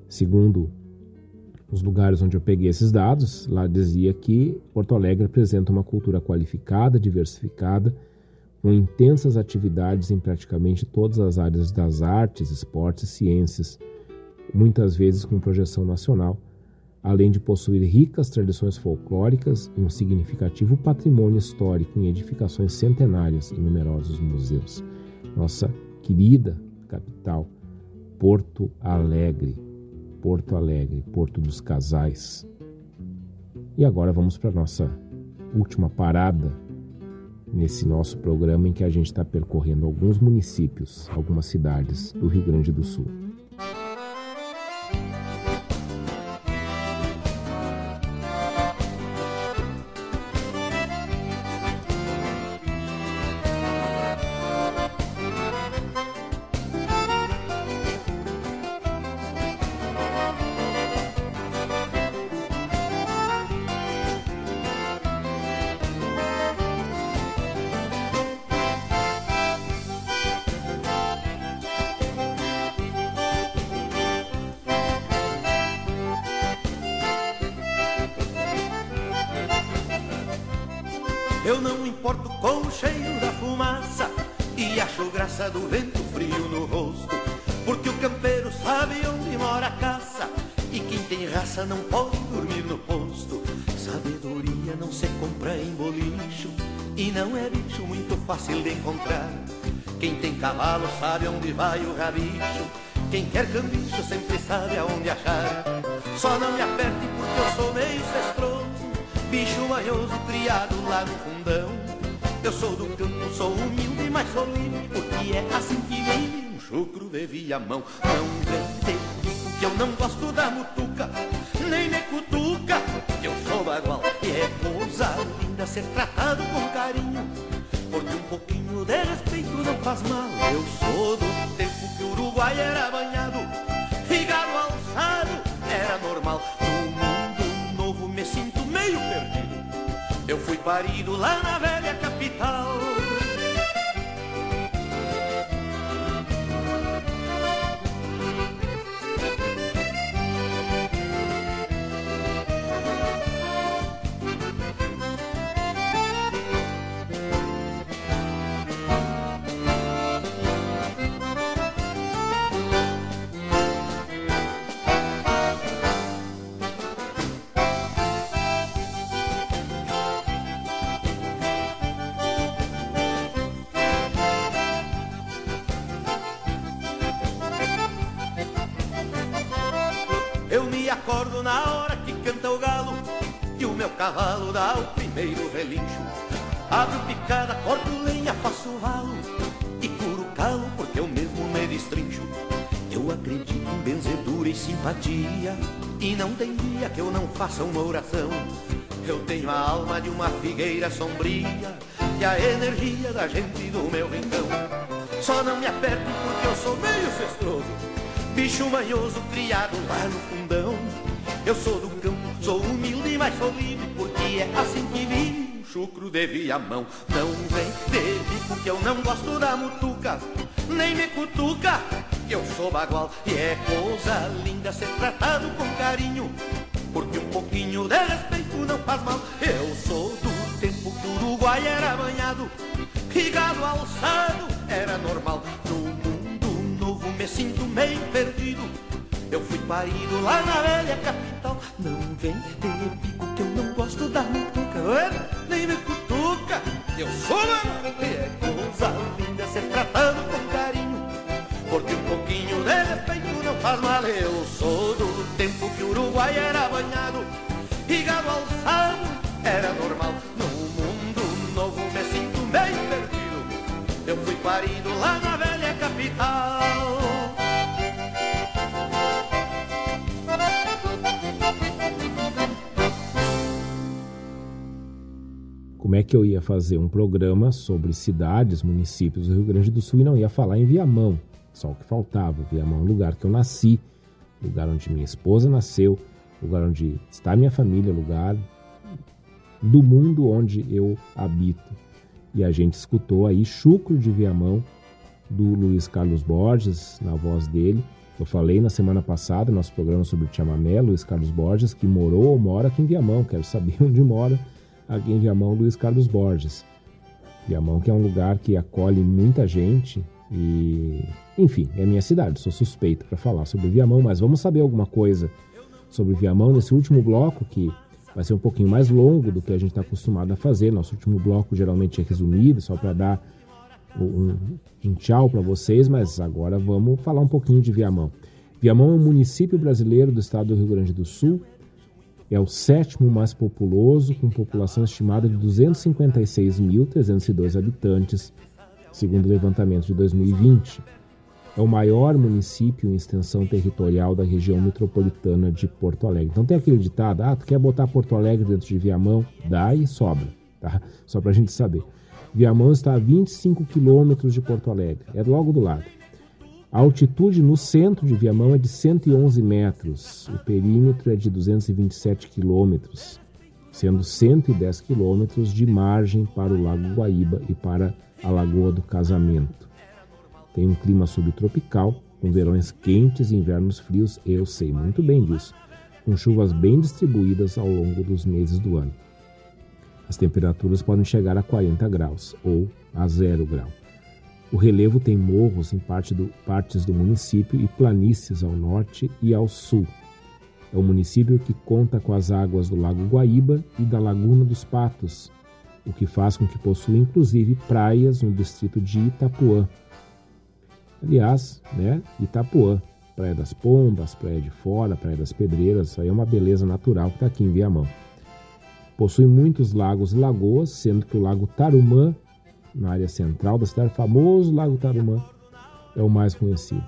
Segundo os lugares onde eu peguei esses dados, lá dizia que Porto Alegre apresenta uma cultura qualificada, diversificada, com intensas atividades em praticamente todas as áreas das artes, esportes e ciências, muitas vezes com projeção nacional, além de possuir ricas tradições folclóricas e um significativo patrimônio histórico em edificações centenárias e numerosos museus. Nossa querida capital, Porto Alegre. Porto Alegre, Porto dos Casais. E agora vamos para a nossa última parada nesse nosso programa em que a gente está percorrendo alguns municípios, algumas cidades do Rio Grande do Sul. acordo na hora que canta o galo E o meu cavalo dá o primeiro relincho. Abro picada, corto lenha, faço ralo E curo calo porque eu mesmo me destrincho. Eu acredito em benzedura e simpatia E não tem dia que eu não faça uma oração. Eu tenho a alma de uma figueira sombria E a energia da gente do meu rincão. Só não me aperto porque eu sou meio festoso, Bicho manhoso criado lá no fundão. Eu sou do campo, sou humilde, mas sou livre porque é assim que vive chucro de viamão. Não vem de bico que eu não gosto da mutuca, nem me cutuca, que eu sou bagual. E é coisa linda ser tratado com carinho, porque um pouquinho de respeito não faz mal. Eu sou do tempo que o Uruguai era banhado, e gado alçado era normal. No mundo novo me sinto meio perdido. Eu fui parido lá na velha capital. Não vem de bico que eu não gosto da mutuca, nem me cutuca. Eu sou mano, e é coisa linda ser tratado com carinho. Porque um pouquinho de respeito não faz mal. Eu sou do tempo que o Uruguai era banhado e gado alçado era normal. No mundo novo me sinto meio perdido. Eu fui parido lá na velha capital. Como é que eu ia fazer um programa sobre cidades, municípios do Rio Grande do Sul e não ia falar em Viamão. Só o que faltava. Viamão é lugar que eu nasci, lugar onde minha esposa nasceu, lugar onde está minha família, lugar do mundo onde eu habito. E a gente escutou aí Chucro de Viamão, do Luiz Carlos Borges, na voz dele. Eu falei na semana passada, no nosso programa sobre o chamamé, Luiz Carlos Borges, que morou ou mora aqui em Viamão. Quero saber (laughs) onde mora aqui em Viamão, Luiz Carlos Borges. Viamão que é um lugar que acolhe muita gente e, enfim, é minha cidade, sou suspeito para falar sobre Viamão, mas vamos saber alguma coisa sobre Viamão nesse último bloco que vai ser um pouquinho mais longo do que a gente está acostumado a fazer. Nosso último bloco geralmente é resumido, só para dar um, um tchau para vocês, mas agora vamos falar um pouquinho de Viamão. Viamão é um município brasileiro do estado do Rio Grande do Sul, é o sétimo mais populoso, com população estimada de 256.302 habitantes, segundo o levantamento de 2020. É o maior município em extensão territorial da região metropolitana de Porto Alegre. Então tem aquele ditado, ah, tu quer botar Porto Alegre dentro de Viamão? Dá e sobra, tá? Só para a gente saber. Viamão está a 25 quilômetros de Porto Alegre, é logo do lado. A altitude no centro de Viamão é de 111 metros, o perímetro é de 227 quilômetros, sendo 110 quilômetros de margem para o Lago Guaíba e para a Lagoa do Casamento. Tem um clima subtropical, com verões quentes e invernos frios, eu sei muito bem disso, com chuvas bem distribuídas ao longo dos meses do ano. As temperaturas podem chegar a 40 graus ou a zero grau. O relevo tem morros em parte do, partes do município e planícies ao norte e ao sul. É um município que conta com as águas do Lago Guaíba e da Laguna dos Patos, o que faz com que possua inclusive praias no distrito de Itapuã. Aliás, né, Itapuã, Praia das Pombas, Praia de Fora, Praia das Pedreiras, isso aí é uma beleza natural que está aqui em Viamão. Possui muitos lagos e lagoas, sendo que o Lago Tarumã na área central da cidade, famoso Lago Tarumã, é o mais conhecido.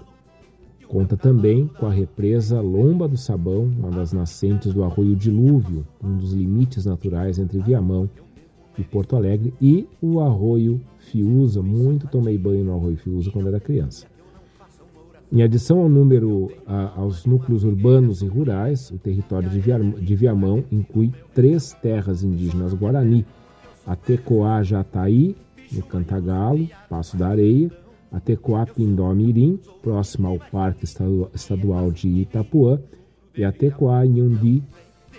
Conta também com a represa Lomba do Sabão, uma das nascentes do Arroio Dilúvio, um dos limites naturais entre Viamão e Porto Alegre, e o Arroio Fiuza. Muito tomei banho no Arroio Fiuza quando era criança. Em adição ao número a, aos núcleos urbanos e rurais, o território de Viamão inclui três terras indígenas Guarani: a Tecoá Jataí, no Cantagalo, Passo da Areia, até Coapindó-Mirim, próximo ao Parque Estadual de Itapuã, e até Coanhundi,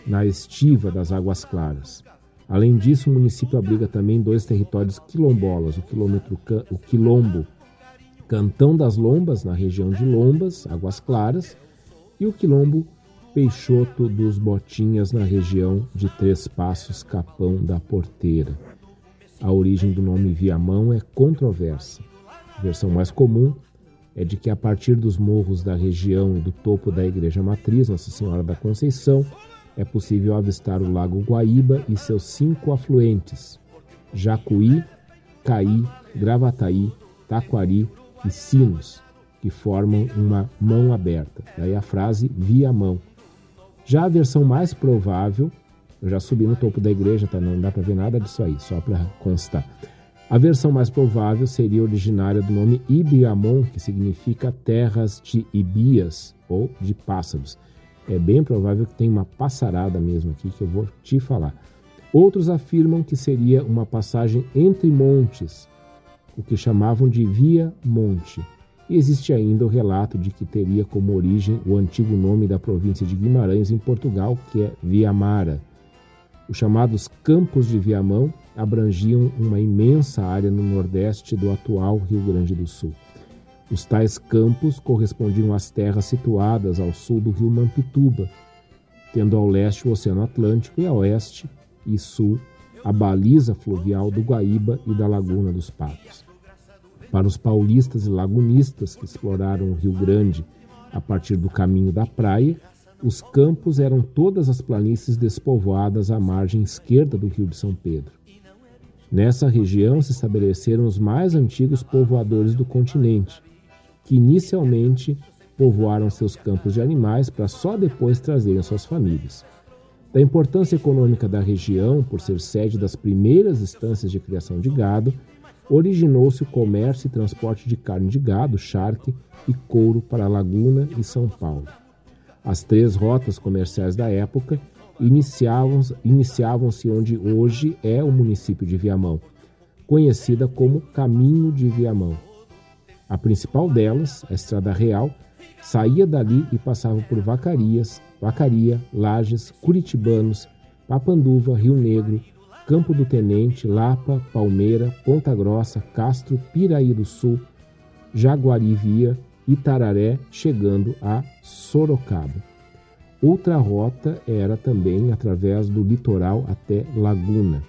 na estiva das Águas Claras. Além disso, o município abriga também dois territórios quilombolas, o, quilômetro, o quilombo Cantão das Lombas, na região de Lombas, Águas Claras, e o quilombo Peixoto dos Botinhas, na região de Três Passos, Capão da Porteira. A origem do nome Viamão é controversa. A versão mais comum é de que a partir dos morros da região e do topo da igreja matriz Nossa Senhora da Conceição, é possível avistar o Lago Guaíba e seus cinco afluentes: Jacuí, Caí, Gravataí, Taquari e Sinos, que formam uma mão aberta. Daí a frase via mão. Já a versão mais provável, eu já subi no topo da igreja, tá? Não dá para ver nada disso aí, só para constar. A versão mais provável seria originária do nome Ibiamon, que significa terras de ibias ou de pássaros. É bem provável que tenha uma passarada mesmo aqui que eu vou te falar. Outros afirmam que seria uma passagem entre montes, o que chamavam de Via Monte. E existe ainda o relato de que teria como origem o antigo nome da província de Guimarães, em Portugal, que é Viamara. Os chamados Campos de Viamão abrangiam uma imensa área no nordeste do atual Rio Grande do Sul. Os tais campos correspondiam às terras situadas ao sul do rio Mampituba, tendo ao leste o Oceano Atlântico e a oeste e sul a baliza fluvial do Guaíba e da Laguna dos Patos. Para os paulistas e lagunistas que exploraram o Rio Grande a partir do caminho da praia, os campos eram todas as planícies despovoadas à margem esquerda do Rio de São Pedro. Nessa região se estabeleceram os mais antigos povoadores do continente, que inicialmente povoaram seus campos de animais para só depois trazerem suas famílias. Da importância econômica da região, por ser sede das primeiras instâncias de criação de gado, originou-se o comércio e transporte de carne de gado, charque e couro para Laguna e São Paulo. As três rotas comerciais da época iniciavam-se iniciavam onde hoje é o município de Viamão, conhecida como Caminho de Viamão. A principal delas, a Estrada Real, saía dali e passava por Vacarias, Vacaria, Lages, Curitibanos, Papanduva, Rio Negro, Campo do Tenente, Lapa, Palmeira, Ponta Grossa, Castro, Piraí do Sul, Jaguarivia, Itararé, chegando a Sorocaba. Outra rota era também através do litoral até Laguna.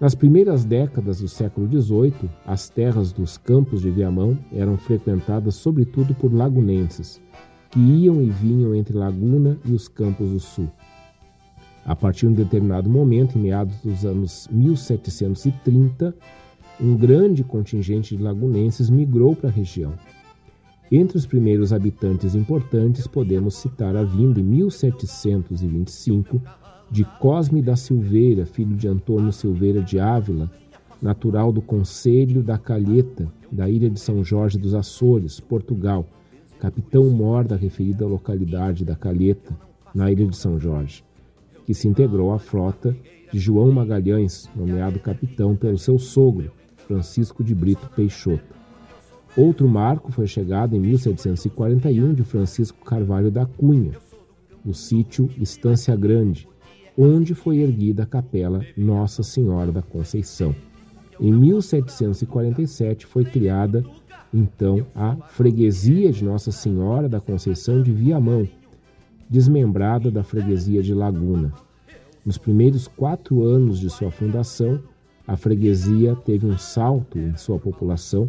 Nas primeiras décadas do século XVIII, as terras dos campos de Viamão eram frequentadas sobretudo por lagunenses, que iam e vinham entre Laguna e os campos do sul. A partir de um determinado momento, em meados dos anos 1730, um grande contingente de lagunenses migrou para a região. Entre os primeiros habitantes importantes, podemos citar a vinda em 1725 de Cosme da Silveira, filho de Antônio Silveira de Ávila, natural do Conselho da Calheta, da ilha de São Jorge dos Açores, Portugal, capitão-mor da referida localidade da Calheta, na ilha de São Jorge, que se integrou à frota de João Magalhães, nomeado capitão pelo seu sogro, Francisco de Brito Peixoto. Outro marco foi chegado em 1741 de Francisco Carvalho da Cunha, no sítio Estância Grande, onde foi erguida a capela Nossa Senhora da Conceição. Em 1747 foi criada então a freguesia de Nossa Senhora da Conceição de Viamão, desmembrada da freguesia de Laguna. Nos primeiros quatro anos de sua fundação, a freguesia teve um salto em sua população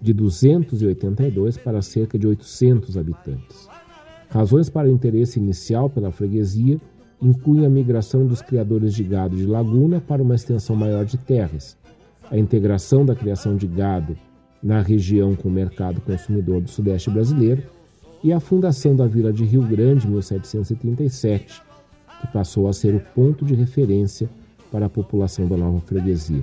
de 282 para cerca de 800 habitantes. Razões para o interesse inicial pela freguesia incluem a migração dos criadores de gado de Laguna para uma extensão maior de terras, a integração da criação de gado na região com o mercado consumidor do Sudeste brasileiro e a fundação da Vila de Rio Grande em 1737, que passou a ser o ponto de referência para a população da nova freguesia.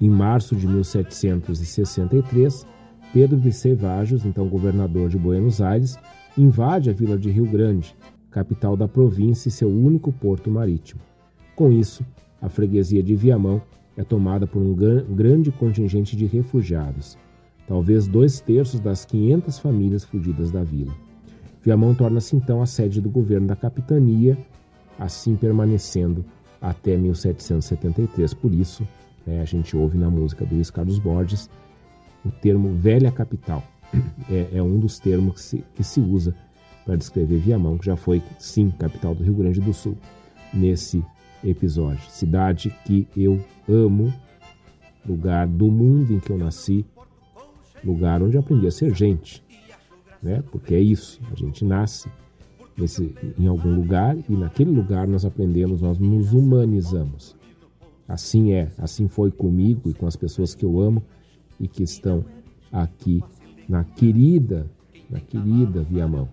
Em março de 1763, Pedro de Cevajos, então governador de Buenos Aires, invade a vila de Rio Grande, capital da província e seu único porto marítimo. Com isso, a freguesia de Viamão é tomada por um grande contingente de refugiados, talvez dois terços das 500 famílias fugidas da vila. Viamão torna-se então a sede do governo da capitania, assim permanecendo até 1773. Por isso, né, a gente ouve na música do Luiz Carlos Borges o termo velha capital. (clears throat) É, é um dos termos que se, que se usa para descrever Viamão, que já foi, sim, capital do Rio Grande do Sul, nesse episódio. Cidade que eu amo, lugar do mundo em que eu nasci, lugar onde aprendi a ser gente, né? Porque é isso, a gente nasce nesse, em algum lugar e naquele lugar nós aprendemos, nós nos humanizamos. Assim é, assim foi comigo e com as pessoas que eu amo e que estão aqui na querida, na querida Viamão.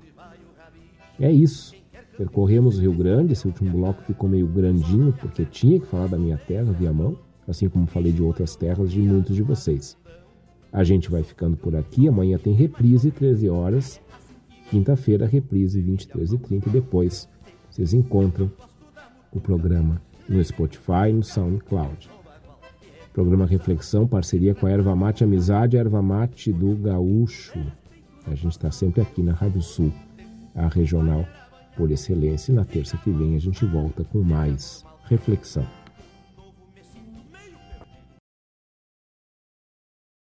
É isso. Percorremos o Rio Grande, esse último bloco ficou meio grandinho, porque tinha que falar da minha terra, Viamão, assim como falei de outras terras de muitos de vocês. A gente vai ficando por aqui, amanhã tem reprise 13 horas, quinta-feira reprise 23 e 30 e depois vocês encontram o programa no Spotify e no SoundCloud. Programa Reflexão, parceria com a Erva Mate Amizade, Erva Mate do Gaúcho. A gente está sempre aqui na Rádio Sul, a regional por excelência. E na terça que vem a gente volta com mais reflexão.